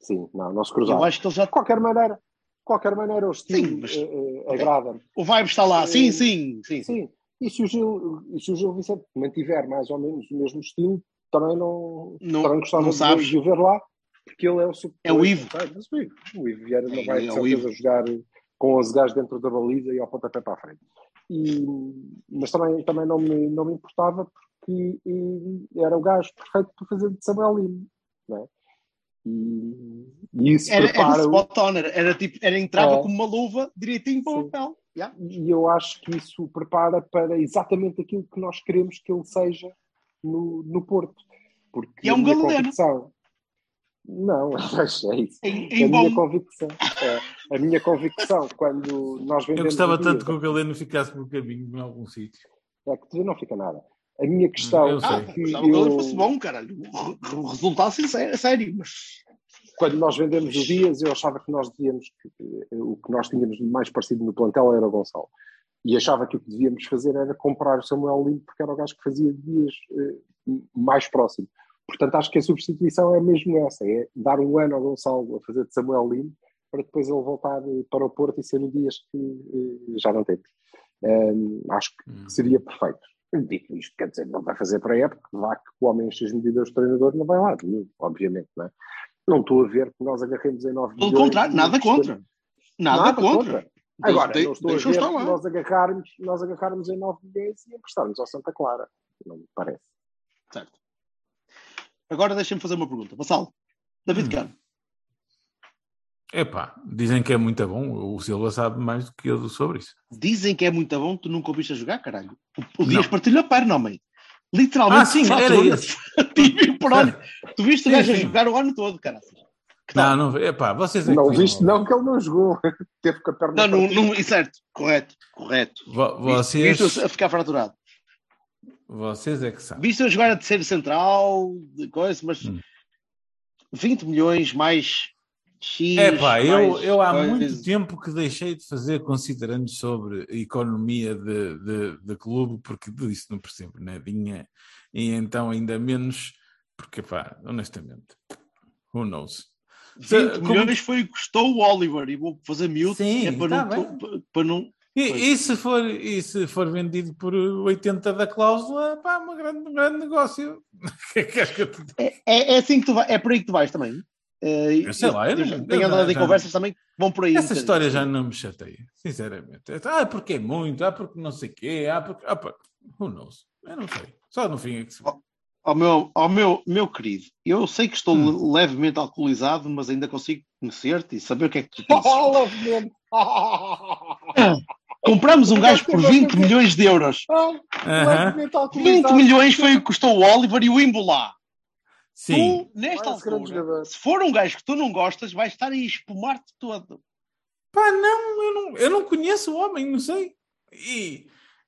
Sim, não, não se Eu cruzaram. acho que ele já. De qualquer maneira, de qualquer maneira o estilo Sim, mas- eh, eh, agrada-me. O vibe está lá. Sim, Eh, sim, sim. Sim, e se, o Gil, se o Gil Vicente mantiver mais ou menos o mesmo estilo, também não, Não- também gostava não sabes. de o ver lá, porque ele é o super. É o Ivo. Mas o Ivo, o Ivo Vieira não É, vai é certeza Ivo. jogar com 11 gajos dentro da baliza e ao pontapé para a frente. E, mas também, também não, me, não me importava porque eh, era o gajo perfeito para fazer de Samuel Lima, não é? E, e isso Era, era prepara spot on, era, era tipo, era entrava É. como uma luva direitinho para o papel. Yeah. e eu acho que isso prepara para exatamente aquilo que nós queremos que ele seja no, no Porto. Porque E é um galeno. convicção. Não, (laughs) é isso. Em, A em minha bom. convicção, é, a minha convicção quando nós Eu vendemos gostava o tanto que o Galeno ficasse no caminho em algum sítio. é que tu não fica nada. A minha questão Eu sei. Ah, é que gostava ele eu, fosse bom, caralho. O, o resultado sincero, sério, mas quando nós vendemos o Dias, eu achava que nós devíamos, que, eh, o que nós tínhamos mais parecido no plantel era o Gonçalo. E achava que o que devíamos fazer era comprar o Samuel Limpo, porque era o gajo que fazia Dias eh, mais próximo. Portanto, acho que a substituição é mesmo essa: é dar um ano ao Gonçalo a fazer de Samuel Limpo, para depois ele voltar eh, para o Porto e ser o Dias que eh, já não temos. Ehm, acho que Hum. seria perfeito. Dito isto, quer dizer, não vai fazer para a época, vá que o homem enche as medidas do treinador, não vai lá, obviamente, não é? Não estou a ver que nós agarremos em 9 pelo milhões. contrário, e- nada contra. Nada, contra. Agora, Deixa- não estou a ver que nós agarrarmos, nós agarrarmos em 9 milhões e emprestarmos ao Santa Clara. Não me parece. Certo. Agora deixa-me fazer uma pergunta. Vassal, David Hum. Cano. Epá, dizem que é muito bom. O Silva sabe mais do que eu sobre isso. Dizem que é muito bom, tu nunca ouviste a jogar, caralho. O, o Dias Não. partilhou a perna, homem. Literalmente. Ah, sim, era (laughs) tíbia por onde? Tu viste o gajo a jogar o ano todo, caralho. Não, não, epá, vocês é Não, que visto não que ele não jogou. (laughs) Teve com a perna. Não, não, não, e certo, correto, correto. Vo- Viste- Vocês, Viste-o a ficar fraturado. Vocês é que sabem. Viste a jogar a terceiro central, de coisa, mas Hum. 20 milhões mais X, É pá, eu, eu há coisas. muito tempo que deixei de fazer considerando sobre economia de, de, de clube, porque disso não percebo nadinha, e então ainda menos, porque pá, honestamente, who knows? 20 Como- milhões foi o que custou o Oliver e vou fazer Sim, é para, tá não, para não. E, e se for, e se for vendido por 80 da cláusula, pá, uma grande, um grande negócio. (laughs) É eu diga? É, é assim que tu vai, é por aí que tu vais também. Eh, Eu sei lá, eu não- já- eu tenho andado em conversas também que vão por aí. um Essa história já não me chateia, sinceramente. Ah, porque é muito, ah, porque não sei o quê, ah, porque. Ah, pá, who knows? Eu não sei. Só no fim é que se vê. Ao meu, ao meu, meu querido, eu sei que estou Hum. levemente alcoolizado, mas ainda consigo conhecer-te e saber o que é que tu (laughs) dizes. Levemente. (laughs) Compramos um gajo por 20 milhões de euros. Aham. Levemente 20 alcoolizado. milhões foi o que custou o Oliver e o Imbolá. Sim. Tu, nesta altura, se for um gajo que tu não gostas, vais estar a espumar-te todo. Pá, não eu, não, eu não conheço o homem, não sei. E.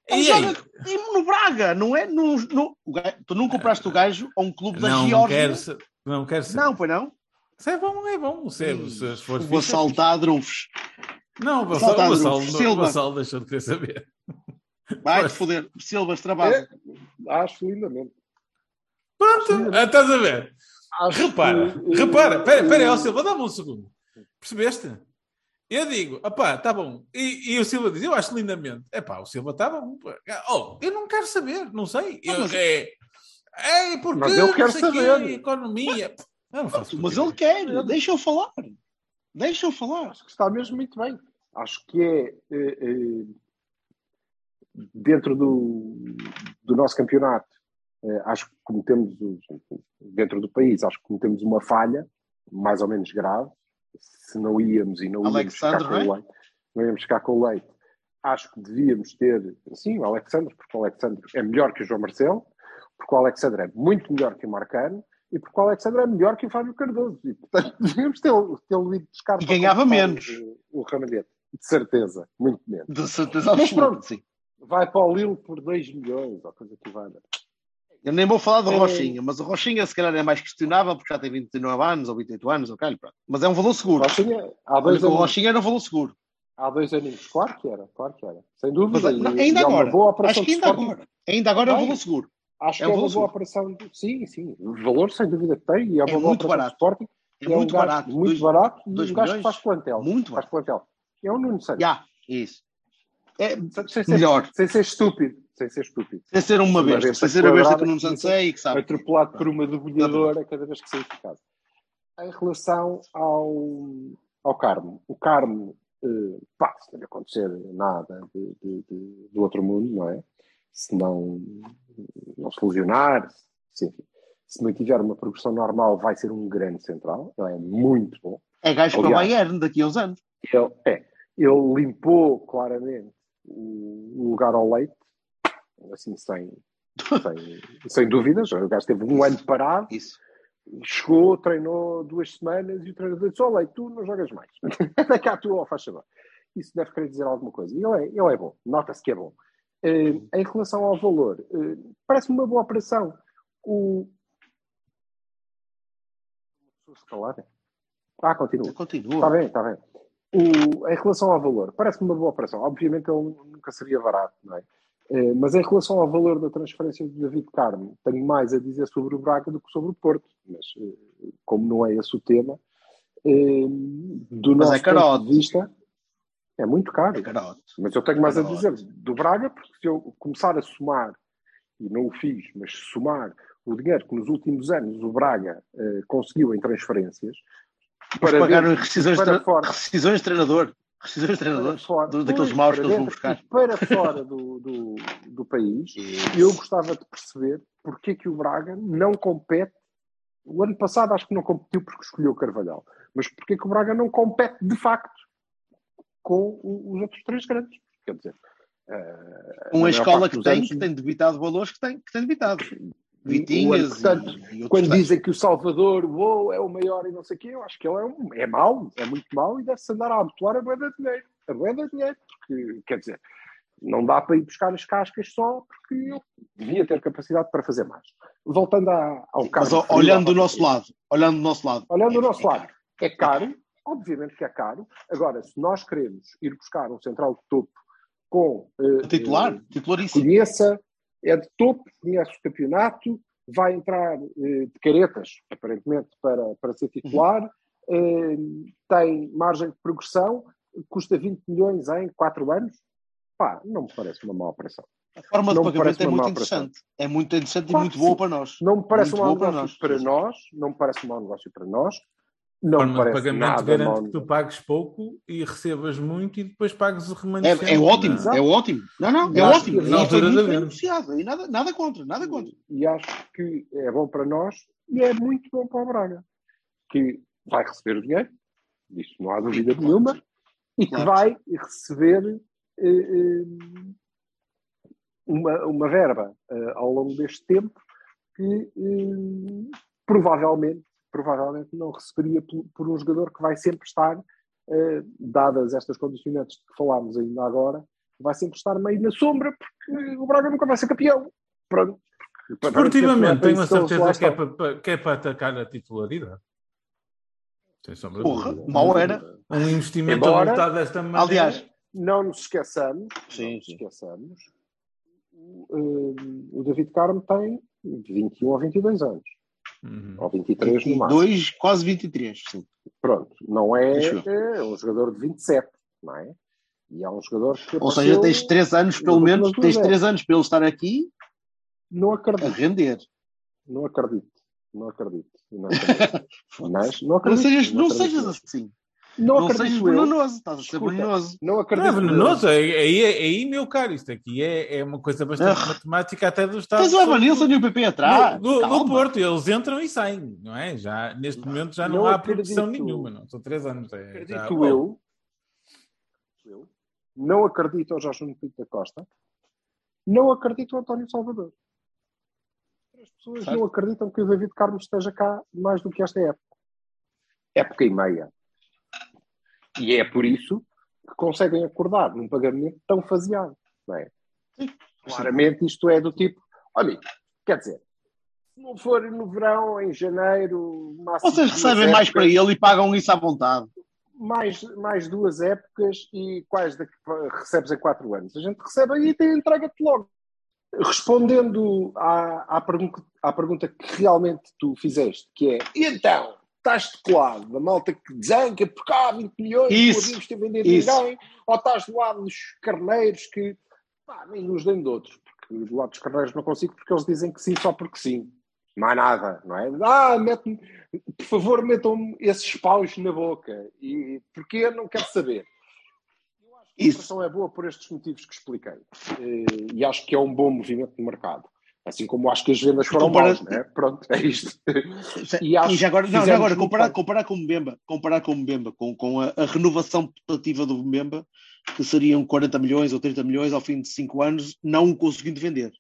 Ele E joga e no Braga, não é? No, no- o gajo- tu não compraste o gajo a um clube da Não, não Geórgia? quero ser. Não quero ser. Não, pois não? Se é bom, é bom. Se, é, se for Vou é saltar drunfos. Não, o Vassal, o Vassal, o Silva. Vassal deixou de querer saber. Vai-te foder. Silvas, trabalho. É, acho lindamente. Pronto, ah, estás a ver? Acho Repara, que, repara, eh, pera, pera, ó Silva, dá-me um segundo. Percebeste? Eu digo, opá, tá bom. E, e o Silva diz, eu acho lindamente. É pá, o Silva tá bom. pá. Oh, eu não quero saber, não sei. Eu, mas- é, é, porque Mas eu não quero saber. economia. Eu não faço Mas ele quer. Deixa eu falar. Deixa eu falar. Acho que está mesmo muito bem. Acho que é eh, eh, dentro do, do nosso campeonato. eh, acho que cometemos dentro do país, acho que cometemos uma falha mais ou menos grave. Se não íamos e não íamos ficar Alexandre, com o é? leite, não íamos ficar com o leite. Acho que devíamos ter, sim, o Alexandre, porque o Alexandre é melhor que o João Marcelo, porque o Alexandre é muito melhor que o Marcano e porque o Alexandre é melhor que o Fábio Cardoso. E, portanto, (laughs) devíamos ter, ter ido buscar E ganhava menos. O, o Ramalhete. De certeza, muito menos. De certeza Mas pronto. sim. Vai para o Lille por 2 milhões, ou coisa que vai. Eu nem vou falar do É. Rochinha, mas o Rochinha se calhar é mais questionável porque já tem 29 anos ou 28 anos, ok? Pronto. Mas é um valor seguro. Rochinha, há dois, que o Rochinha era um valor seguro. há dois aninhos. Claro que era, claro que era. Sem dúvida. Mas E- e ainda é agora. Acho que ainda agora. Ainda agora é um valor seguro. Acho É que um é uma boa operação. Sim, sim. O valor, sem dúvida, que tem. E é uma É boa muito operação barato. Sporting. É um muito gajo barato. Muito Dois- barato. E dois um gajo que faz plantel. Muito Faz barato. plantel. É o Nuno Santos. Já, isso. É Sem ser, melhor. sem ser estúpido. Sem ser estúpido. Sem ser uma besta Sem ser a besta que não que nos sei que sabe. atropelado por uma debulhadora cada vez que sair de casa. Em relação ao, ao Carmo, o Carmo, eh, pá, se não acontecer nada de, de- de- do outro mundo, não é? Se não, não se lesionar, se, enfim, se não tiver uma progressão normal, vai ser um grande central, ele é muito bom. É gajo para o Aliás. Bayern daqui a uns anos. Ele, é, ele limpou claramente o, lugar ao leite, assim, sem, sem, sem dúvidas. O gajo teve um ano parado, Isso. chegou, treinou duas semanas e o treinador disse: Olha, tu não jogas mais. (laughs) Anda cá tu, ó, faz favor. Isso deve querer dizer alguma coisa. E ele é, ele é bom, nota-se que é bom. Eh, em relação ao valor, eh, parece-me uma boa operação. O. Se calar? Ah, continua. Continua. Está bem, está bem. O, em relação ao valor, parece-me uma boa operação. Obviamente ele nunca seria barato, não é? Eh, Mas em relação ao valor da transferência de David Carmo, tenho mais a dizer sobre o Braga do que sobre o Porto. Mas eh, como não é esse o tema, eh, do Mas nosso é ponto de vista, é muito caro. É. Mas eu tenho mais a Carote. dizer do Braga, porque se eu começar a somar, e não o fiz, mas somar o dinheiro que nos últimos anos o Braga conseguiu em transferências, Para pagaram rescisões, para de fora. rescisões de treinador. Rescisões de treinador. fora, do- daqueles maus que eles vão buscar. para fora do, do, do país, eu gostava de perceber porque é que o Braga não compete. O ano passado acho que não competiu porque escolheu o Carvalhal, mas porque é que o Braga não compete de facto com os outros três grandes? Quer dizer, a maior escola que tem, anos- que tem debitado valores que tem, que tem debitado. Vitinhas portanto, e, e quando tais. dizem que o Salvador uou, é o maior e não sei o quê, eu acho que ele é, um, é mau, é muito mau e deve-se andar a abotoar a boeda de dinheiro. A boeda de dinheiro, porque, quer dizer, não dá para ir buscar as cascas só porque eu devia ter capacidade para fazer mais. Voltando à, ao Mas caso. ó, olhando do nosso lado, olhando do nosso lado. Olhando do é- nosso é lado, caro. é caro, obviamente que é caro. Agora, se nós queremos ir buscar um central de topo com eh, Titular, eh, titularíssimo. conheça, é de topo, conhece o campeonato, vai entrar eh, de caretas, aparentemente, para, para ser titular, eh, tem margem de progressão, custa 20 milhões em 4 anos. Pá, não me parece uma má operação. A forma de Não me pagamento é muito má operação. interessante. É muito interessante Claro e muito boa sim. para nós. Não me parece Muito um mau boa para negócio nós. para nós, não me parece um mau negócio para nós, não forma de pagamento nada garante que tu pagues pouco e recebas muito e depois pagues o É, remanescente. é ótimo, não é ótimo. Não, não, é acho ótimo. que E na foi altura muito da negociado. E nada, nada contra, nada contra. e acho que é bom para nós e é muito bom para o Braga, que vai receber o dinheiro, disso não há dúvida nenhuma, e que Claro. vai receber eh, eh, uma, uma verba eh, ao longo deste tempo que eh, provavelmente, provavelmente não receberia por, por um jogador que vai sempre estar, eh, dadas estas condicionantes de que falámos ainda agora, vai sempre estar meio na sombra porque o Braga nunca vai ser campeão. Pronto. Esportivamente, tenho a certeza que é, para, que é para atacar a titularidade. Sem sombra de Porra, mal era. Um investimento Embora- avultado desta maneira. Aliás, não nos esqueçamos, Sim, não nos sim. esqueçamos, o, eh, o David Carmo tem 21 ou 22 anos, Uhum. ou 23 no máximo. 22, quase 23. Sim. Pronto, não é, é um jogador de 27, não é? E é um jogador que Ou seja, tens 3 anos, pelo menos, tens duas 3 anos para ele estar aqui Não a acredito, render. não acredito, não acredito. Não (laughs) acredito. Mas não Não acredito. sejas, não acredito. sejas assim. Não Não acredito sejas eu. venenoso. Estás a ser Escuta, venenoso. Não Não acredito é eu. venenoso, aí, aí, aí, meu caro, isto aqui é, é uma coisa bastante Ah. matemática até do Estado. Tens o Evanilson e o PP atrás. No, no- no. Porto, eles entram e saem, não é? Já, neste momento já não, Não há produção nenhuma, não. São três anos. É, Acredito já- eu, eu não acredito ao Jorge Pinto da Costa, não acredito ao António Salvador. As pessoas Certo. não acreditam que o David Carlos esteja cá mais do que esta época. Época e meia. E é por isso que conseguem acordar num pagamento tão faseado. Não é? Claramente isto é do tipo, olha, quer dizer, se não for no verão, em janeiro, máximo Vocês recebem mais para ele e pagam isso à vontade. mais, mais duas épocas e quais daqui recebes em quatro anos? A gente recebe aí e tem entrega-te logo. Respondendo à, à, pergunta, à pergunta que realmente tu fizeste, que é e então, estás de lado da malta que desanca porque há 20 milhões, Isso, não havíamos ter vendido isso. ninguém, ou estás do lado dos carneiros que pá, nem nos dêem de outros, porque do lado dos carneiros não consigo porque eles dizem que sim só porque sim. Mais nada, não é? Ah, mete por favor, metam-me esses paus na boca. E porquê? Não quero saber. Eu acho que a operação é boa por estes motivos que expliquei. Eh, E acho que é um bom movimento no mercado. Assim como acho que as vendas foram compara- maus, né? Pronto, é isto. E, acho já agora, não, já agora comparar, comparar com o Mbemba, comparar com o Mbemba, com, com a, a renovação putativa do Mbemba, que seriam 40 milhões ou 30 milhões ao fim de 5 anos, não o conseguindo vender.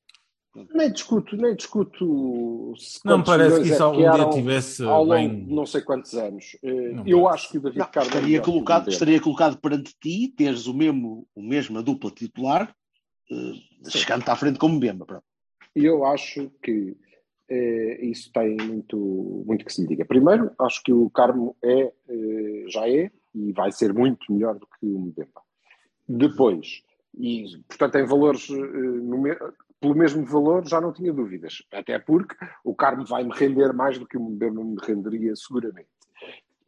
Nem discuto, nem discuto se Não parece que isso é algum dia tivesse ao longo bem. de não sei quantos anos. Eh, Não Eu parece. acho que o David Não, Carvalho estaria, o colocado, estaria colocado perante ti, teres o mesmo, o mesmo a dupla titular, eh, chegando à frente como Mbemba. Pronto. E eu acho que eh, isso tem muito, muito que se lhe diga. Primeiro, acho que o Carmo é, eh, já é e vai ser muito melhor do que o Mbemba. Depois, e portanto em valores, eh, me- pelo mesmo valor, já não tinha dúvidas. Até porque o Carmo vai-me render mais do que o Mbemba me renderia seguramente.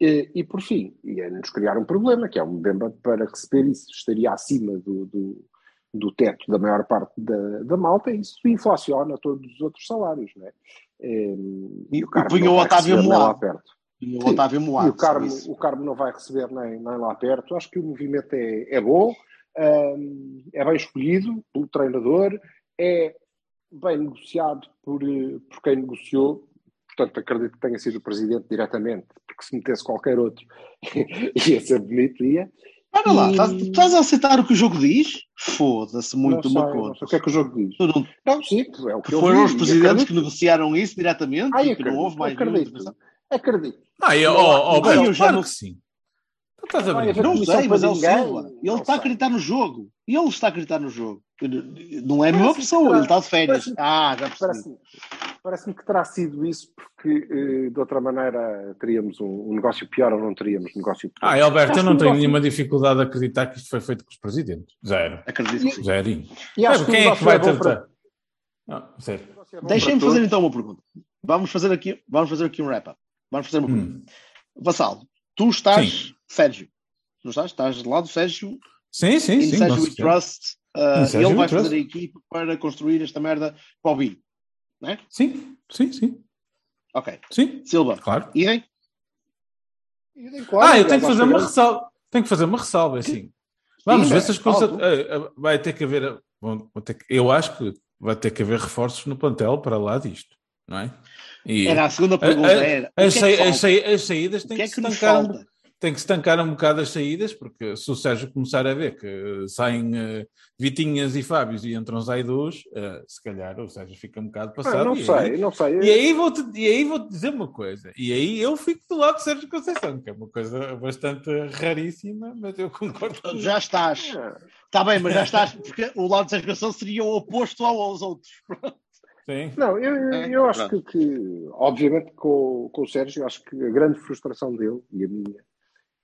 E, e por fim, ia-nos criar um problema, que é o Mbemba para receber isso estaria acima do, do, do teto da maior parte da, da malta e isso inflaciona todos os outros salários, não é? Eh, E, Carmo punha não o Otávio perto. E o Otávio Moado. E o Carmo, o Carmo não vai receber nem, nem lá perto. Acho que o movimento é, é bom, hum, é bem escolhido pelo treinador, é bem negociado por, eh, por quem negociou. Portanto, acredito que tenha sido o presidente diretamente, porque se metesse qualquer outro (laughs) ia ser bonito, ia. Olha lá, E- estás, estás a aceitar o que o jogo diz? Foda-se muito não uma sei, não sei o que é que o jogo diz. Não- Não, sim, é o que eu Foram vi, os presidentes acredito. que negociaram isso diretamente Ai, e que não acredito, houve mais acredito. intervenção. Acredito. Ah, eu, Não, oh, oh, não, eu já claro não- que sim. Tu estás a brincar. Não comissão sei, mas para é o. Silva. Ele Não está a acreditar no jogo. E ele está a acreditar no jogo. Não é a mesma pessoa, que ele está de férias. Ah, já percebi. Parece-me que terá sido isso, porque eh, de outra maneira teríamos um, um negócio pior ou não teríamos negócio pior. Ah, Alberto, eu não tenho negócio- nenhuma dificuldade a acreditar que isto foi feito com os presidentes. Zero. Acredito que sim. Zerinho. E acho quem é que vai é é bom Deixem-me fazer todos. então uma pergunta. Vamos fazer aqui, vamos fazer aqui um wrap-up. Vamos fazer uma pergunta. Hum. Vassal, tu estás, Sim. Sérgio, não estás? Estás do lado do Sérgio, Sim, sim, sim. Sérgio Trust. uh, ele vai fazer a equipe para construir esta merda para o BI. Sim, sim, sim. Ok. Sim, Silva, claro. idem? Claro, Ah, eu tenho que fazer acho uma ressalva. Tenho que fazer uma ressalva, assim. Vamos Sim, ver mas se as coisas. eh, eh, Vai ter que haver. vão ter que- eu acho que vai ter que haver reforços no plantel para lá disto, não é? E Era a segunda a- pergunta. a- Era, as, é sa- que as saídas O têm que que, é que um, falta? Tem que estancar um bocado as saídas, porque se o Sérgio começar a ver que saem eh, Vitinhas e Fábios e entram Zaidus, eh, se calhar o Sérgio fica um bocado passado. Ah, não e sei, aí- não sei. e aí vou-te e aí vou dizer uma coisa. E aí eu fico do lado de Sérgio Conceição, que é uma coisa bastante raríssima, mas eu concordo com Já estás. Ah, Está bem, mas já estás. Porque o lado da educação seria o oposto aos outros. Sim. Não, eu, eu- É, eu acho que, que, obviamente, com, com o Sérgio, acho que a grande frustração dele e a minha,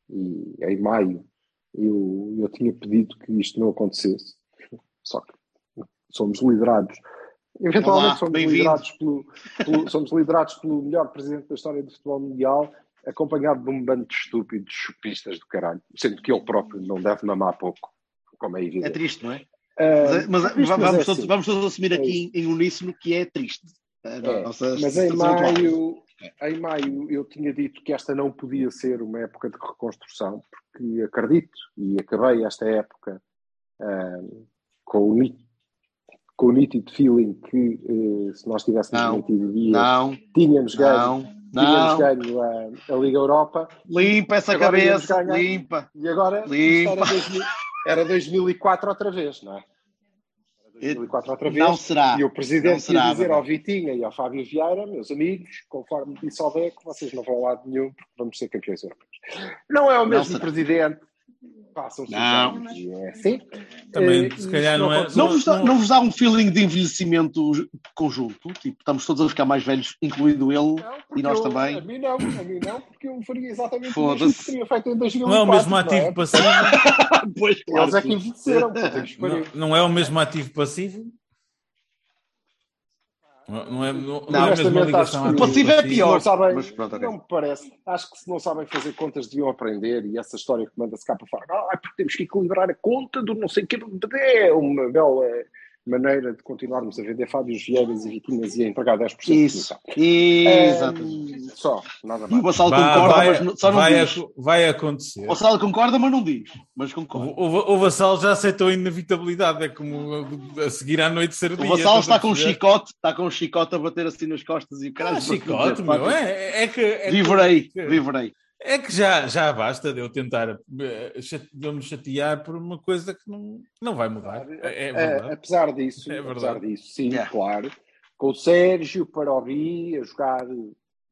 e em maio eu, eu tinha pedido que isto não acontecesse, só que somos liderados. Eventualmente Olá, somos liderados pelo, pelo- somos liderados pelo melhor presidente da história do futebol mundial, acompanhado de um bando de estúpidos chupistas do caralho, sendo que ele próprio não deve mamar pouco, como é evidente. É triste, não é? Ah, Mas, mas é mas vamos, é todos, assim. vamos todos assumir É aqui em, em uníssono que é triste. É, nossa mas em maio, em maio eu tinha dito que esta não podia ser uma época de reconstrução, porque acredito e acabei esta época ah, com, o, com o nítido feeling que eh, se nós tivéssemos Não, mantido dias, Não, tínhamos ganho, não, tínhamos ganho a, a Liga Europa Limpa essa Agora cabeça, limpa. e agora Limpa. era, 2000, era 2004 outra vez, não é? Era 2004 outra vez. Não será. E o Não presidente será, ia dizer ao Vitinha e ao Fábio Vieira, meus amigos, conforme disse ao Beco, vocês não vão a lado nenhum porque vamos ser campeões europeus. Não é o mesmo presidente. Passam-se os Não. e é assim. Também, Eh, se calhar não é-. Não vos, dá, não vos dá um feeling de envelhecimento conjunto? Tipo, estamos todos a ficar mais velhos, incluindo ele. E nós eu- também. A mim não, a mim não, porque eu faria exatamente o mesmo que teria feito em 2004. Não é o mesmo não é? ativo passivo. (laughs) Pois, Eles é que envelheceram. Não, não é o mesmo ativo passivo. Não não é, não, não é a mesma honestamente, ligação passivo é pior. Não sabem, Mas pronto, ok. não me parece. Acho que se não sabem fazer contas deviam aprender e essa história que manda-se cá para fora. Ah, porque temos que equilibrar a conta do não sei o que. É uma bela maneira de continuarmos a vender Fábios Vieiras e Vitinhas e a entregar 10% de Isso. comissão. Exatamente. Ehm, Só, nada E o mais. Vassal concorda, vai, mas não- só não vai, diz. ac- vai acontecer. O Vassal concorda, mas não diz. Mas O, concorda. o, o Vassal já aceitou a inevitabilidade, é como a, a seguir à noite ser O dia. Vassal estás a está com um chicote, está com um chicote a bater assim nas costas e o caralho. Ah, chicote, meu. É, é que, é que- Viverei, viverei. É que já, já basta de eu tentar eh, de eu me chatear por uma coisa que não, não vai mudar. É, é Eh, verdade. apesar disso, É apesar verdade. disso, sim, Yeah. claro. Com o Sérgio para o Bi, a jogar,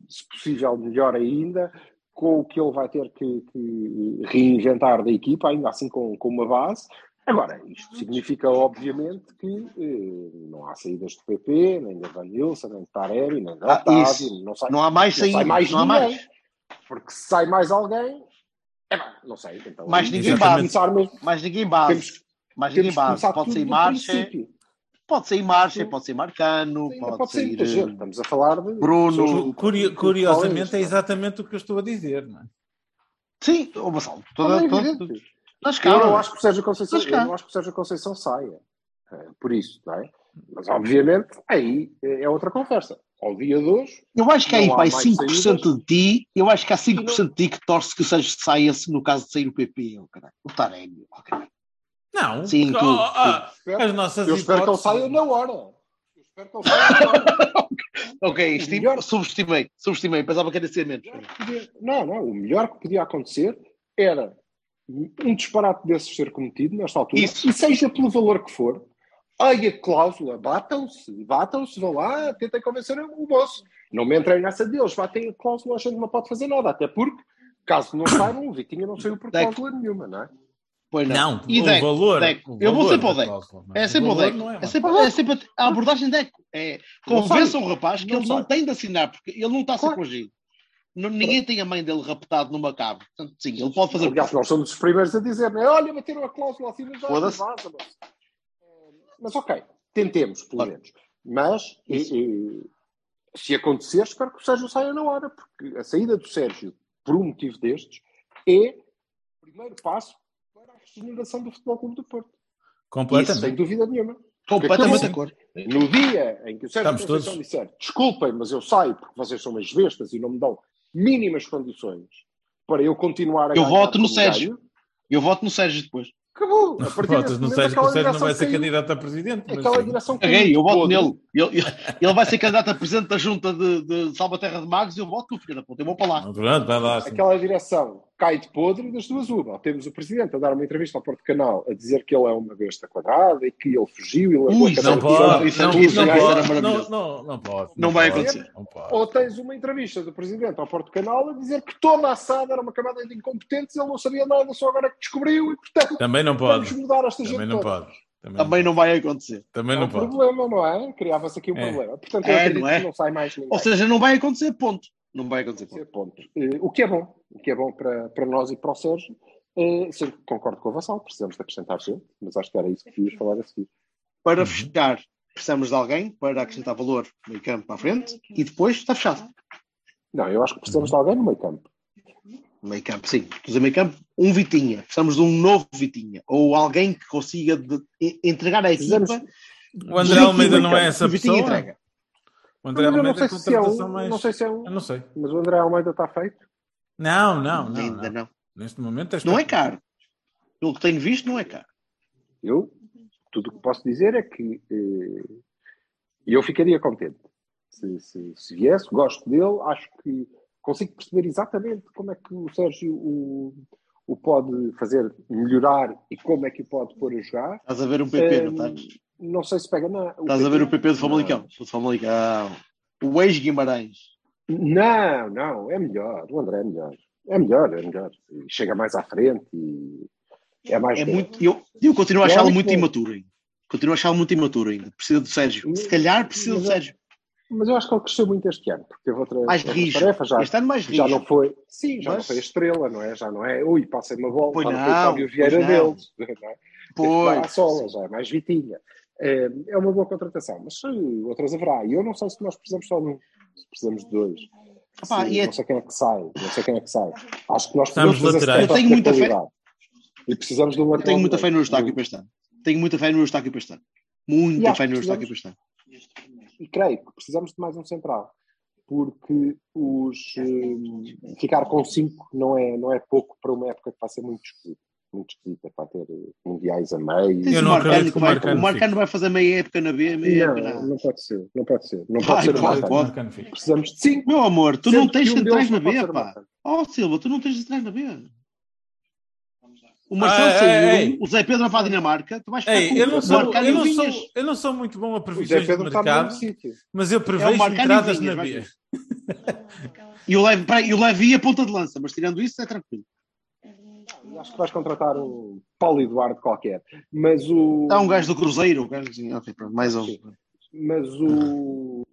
se possível, melhor ainda, com o que ele vai ter que, que reinventar da equipa, ainda assim com, com uma base. Agora, isto significa, obviamente, que eh, não há saídas do PP, nem da Van Nilsson, nem de Taremi, nem da Ah, Otávio, não sai, Não há mais não sai saídas. mais Não há ninguém. mais. Porque se sai mais alguém, é bem, não sei. Então, Mais aí ninguém base. Mais ninguém base. Temos- mais temos ninguém base. Pode sair Marcha. Pode sair Marcha, Sim. pode sair Marcano, Ainda pode, pode ser sair. eh, Estamos a falar de Bruno. Curio- curiosamente, é exatamente o que eu estou a dizer. Não é? Sim, o Vassal. não Toda, é toda, nas Eu não acho que o Sérgio Conceição, Mas eu não acho que o Sérgio Conceição saia. Eh, Por isso, não é? Mas obviamente aí eh, é outra conversa. Ao dia de hoje, Eu acho que há aí Não pai, mais 5% de ti, eu acho que há 5% E de ti que torce que o Sérgio saia se no caso de sair o PP. Oh, caralho. O Taremi. oh, caralho. Não, Sim, oh, tu, oh, espero- as nossas eu espero que ele saia na hora. Eu espero que ele saia na hora. (laughs) Ok, O estim- melhor- subestimei, subestimei, pensava que era ser menos. Podia- Não, não. O melhor que podia acontecer era um disparate desses ser cometido nesta altura, Isso. e seja pelo valor que for, ai a cláusula, batam-se, batam-se, vão lá, tentem convencer o moço. Não me entrem nessa deles, batem a cláusula, a gente não pode fazer nada, até porque, caso não saibam, o Vitinha não saiu por Deco. cláusula nenhuma, não é? Pois Não, E o Deco, valor. Deco. o Eu vou valor sempre ao Deco. É sempre o valor Deco. não é É sempre, é sempre a abordagem Deco. É, convençam o rapaz que Não ele não sai. tem de assinar, porque ele não está a ser Claro. coagido. Não- Ninguém tem a mãe dele raptado numa cabo. Portanto, sim, ele pode fazer. Aliás, nós somos os primeiros a dizer, né? olha, bateram a cláusula assim, mas já Foda-se. vaza, mas... ok, tentemos, pelo Claro. menos. Mas, e- e, se acontecer, espero que o Sérgio saia na hora, porque a saída do Sérgio, por um motivo destes, é o primeiro passo para a regeneração do Futebol Clube do Porto. Isso, sem Completamente. dúvida nenhuma. Completamente de acordo. No dia em que o Sérgio Estamos Conceição todos. disser desculpem, mas eu saio porque vocês são umas bestas e não me dão mínimas condições para eu continuar a Eu voto no Sérgio. Eu voto no Sérgio depois. Acabou. A partir Votas desse no momento, Sérgio, que o aquela Sérgio não vai ser caiu. candidato a presidente. mas Aquela sim. direção Caguei, eu voto nele. Ele, ele- vai ser candidato a presidente da junta de, de Salvaterra de Magos e eu voto no filho da puta. Eu vou para lá. Pronto, vai lá. sim. Aquela direção cai de podre das duas uma. Ou Temos o presidente a dar uma entrevista ao Porto Canal a dizer que ele é uma besta quadrada e que ele fugiu e largou Ui, a Não pode, isso não, isso não era pode, não, não, não pode. Não vai pode, acontecer. Não pode. Ou tens uma entrevista do presidente ao Porto Canal a dizer que toda a SAD era uma camada de incompetentes, ele não sabia nada, só agora que descobriu e, portanto, Também não vamos pode. mudar esta gente Também não toda. pode. Também Também não vai acontecer. Também É não um pode. problema, não é? Criava-se aqui um É. problema. Portanto, eu É, acredito não é? que não sai mais ninguém. Ou seja, não vai acontecer, ponto. Não vai acontecer, ponto. É. Eh, O que é bom, o que é bom para, para nós e para o Sérgio. Eh, sim, concordo com o Vassal, precisamos de acrescentar gente, mas acho que era isso que ias falar a seguir. Para Uhum. fechar, precisamos de alguém para acrescentar valor no meio campo para a frente e depois está fechado. Não, eu acho que precisamos de alguém no meio campo. Meio campo, sim. Dizer meio campo, um Vitinha. Precisamos de um novo Vitinha. Ou alguém que consiga de- entregar a equipa. Precisamos- O André Almeida não é O essa Vitinha pessoa? entrega. O André não Almeida é sei se é um, mais... não sei se é um, Eu não sei. mas o André Almeida está feito. Não, não, não. Ainda não. não. Neste momento é Não é caro. Pelo que tenho visto, não é caro. Eu, tudo o que posso dizer é que eh, eu ficaria contente. Se, se, se viesse, gosto dele, acho que consigo perceber exatamente como é que o Sérgio o, o pode fazer melhorar e como é que o pode pôr a jogar. Estás a ver um PP, não Eh, estás? Não sei se pega na. Estás a ver o PP do Famalicão. Não. Do Famalicão. O ex-Guimarães. Não, não, é melhor. O André é melhor. É melhor, é melhor. Chega mais à frente e é mais. É bom. muito, eu, eu continuo a É achá-lo muito muito bom. imaturo ainda. Continuo a achá-lo muito imaturo ainda. Precisa do Sérgio. Se calhar precisa do Mas é- Sérgio. Mas eu acho que ele cresceu muito este ano, porque teve outra, Mais rijo. tarefas. Já, Este ano mais já rijo. não foi. Sim, já não Mas- foi a estrela, não é? Já não é. Ui, passei uma bola, Pois já não, foi não, o Fábio Vieira não. deles. (laughs) Não é? Pois. à sola, já é mais Vitinha. É, é uma boa contratação, mas eh, outras haverá. E eu não sei se nós precisamos só de um, se precisamos de dois. Se- e é- Não sei quem é que sai, não sei quem é que sai. Acho que nós precisamos laterais. Eu tenho muita fé-. E precisamos de um Eu lateral tenho muita fé no. Eustáquio para este ano. Tenho muita fé no Eustáquio para este ano. Muita fé no Eustáquio para este ano. e creio que precisamos de mais um central porque os eh, ficar com cinco não é, não é pouco para uma época que vai ser muito esquisita muito esquisita, vai ter eh, mundiais a meio Eu o não Marcano acredito que o vai, Marcano o Marcano vai fazer meia época na B, meia época na não, não pode ser, não pode ser não Vai, pode ser o pode, Marcano. pode. Marcano precisamos de cinco Meu amor, tu não tens centrais na não B, pá. Oh, Silva, tu não tens centrais na B. O Marcelo Ah, saiu, ei. o Zé Pedro vai para a Dinamarca, tu vais ficar Ei, com eu não, o sou, Marcano eu, e o não Vinhas. sou, eu não sou muito bom a previsões de mercado, mas eu É o prevejo e entradas Vinhas, na B. e o Levi a ponta de lança, mas tirando isso é tranquilo. Acho que vais contratar um Paulo Eduardo qualquer mas o Há um gajo do Cruzeiro, um gajo assim, ok, pronto, mais um. Sim. mas o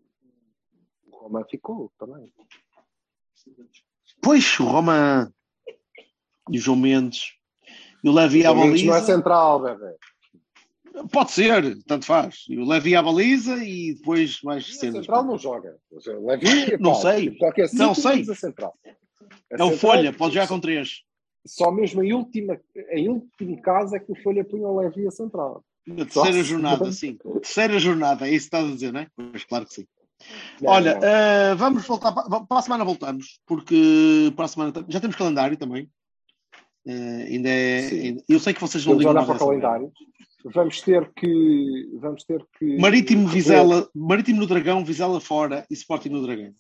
o Roma ficou também Pois, o Roma e o João Mendes e o Levi à O Mendes não é baliza. central bebê Pode ser, tanto faz. E o Levi à baliza e depois mais A cenas. central não joga. Levi, Não pá, sei. tipo, Qualquer Não sei. A central. A É o Folha, pode jogar com três. Só mesmo em última, em último caso é que o Folha punha o Levi a central. Na terceira jornada, sim. Terceira jornada, é isso que estás a dizer, não é? Pois, claro que sim. Não, Olha, não. eh, vamos voltar para, para a semana voltamos, porque para a semana já temos calendário também. Eh, ainda é, ainda- eu sei que vocês não vamos ligam olhar nada para o calendário. Vamos ter que. Vamos ter que. Marítimo, Vizela, Marítimo no Dragão, Vizela fora e Sporting no Dragão.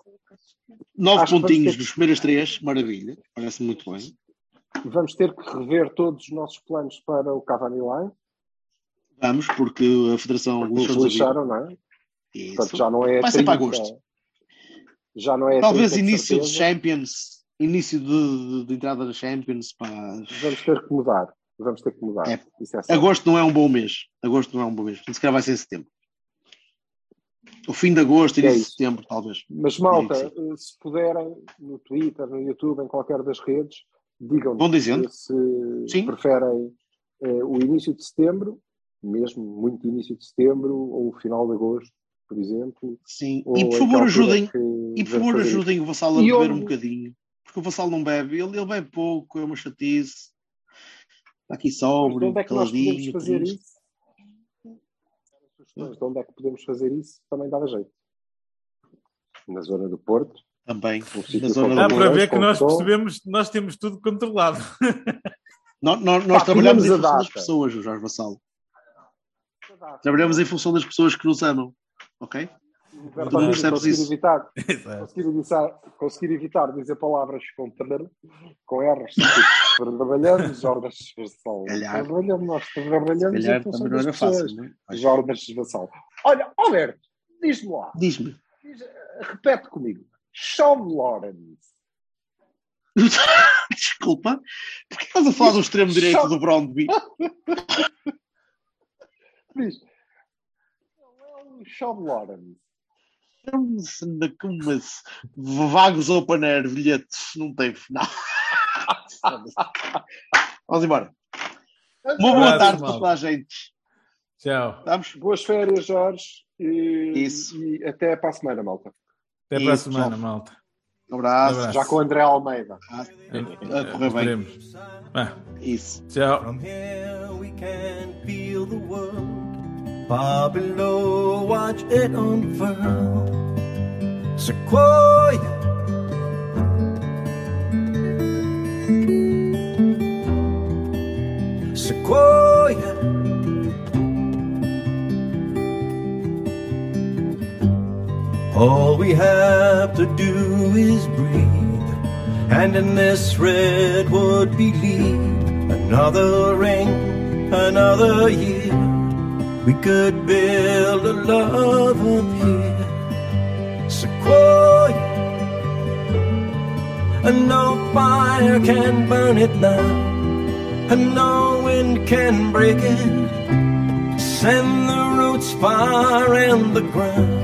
Nove Acho pontinhos ter- dos primeiros três, maravilha, parece muito bem. Vamos ter que rever todos os nossos planos para o Cavani Line. Vamos, porque a Federação Porque vida. lixaram, não é? Isso. Portanto, já não é. Vai ser para 30, agosto. Já não é. Talvez 30 de início de. Champions, início de, de- de entrada da Champions, pá. Vamos ter que mudar. Vamos ter que mudar. É. É. Agosto não é um bom mês. Agosto não é um bom mês. Se calhar vai ser setembro. O fim de agosto, É início de isso. setembro, talvez. Mas, malta, eh, se puderem, no Twitter, no YouTube, em qualquer das redes, digam Vão dizendo. se Sim. preferem eh, o início de setembro, mesmo muito início de setembro, ou o final de agosto, por exemplo. Sim. E por favor ajudem. é que E por favor ajudem o Vassal a E beber eu- um bocadinho. Porque o Vassal não bebe. Ele, ele bebe pouco, é uma chatice. Está aqui sóbrio, onde é que nós podemos caladinho. fazer triste. isso? Sugestões de onde é que podemos fazer isso também dava jeito. Na zona do Porto, Também. Na zona Dá para ver que nós percebemos, nós temos tudo controlado. (laughs) Nós, nós, nós Pá, trabalhamos em função das pessoas, Jorge Vassal. Trabalhamos em função das pessoas que nos amam. Ok? Conseguir isso. evitar, (laughs) conseguir evitar, conseguir evitar dizer palavras com com R's, tipo, trabalhamos, Jordas Vassal. Trabalhamos, nós trabalhamos em função das pessoas. fácil, é? Jordas Vassal. Olha, Alberto, diz-me lá, Diz-me. diz- repete comigo. Sean Lawrence. (laughs) Desculpa. Porquê estás a falar do extremo direito Só- do Brondby? (laughs) Diz. Não é o Sean Lawrence. Anda com umas vagos open air, bilhetes, não tem final. (laughs) Vamos embora. Uma boa tarde para toda a gente. Tchau. Estamos? Boas férias, Jorge. E, Isso. e até para a semana, malta. Até para a semana, tchau. malta. Um abraço. Abraço. Já com o André Almeida. A correr bem. Ah, Isso. tchau. From here we can feel the world. Far below, watch it unfurl. Sequoia. Sequoia. All we have to do is breathe, and in this redwood believe another ring, another year. We could build a love up here, Sequoia, and no fire can burn it now, and no wind can break it. Send the roots far in the ground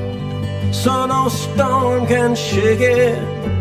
so no storm can shake it.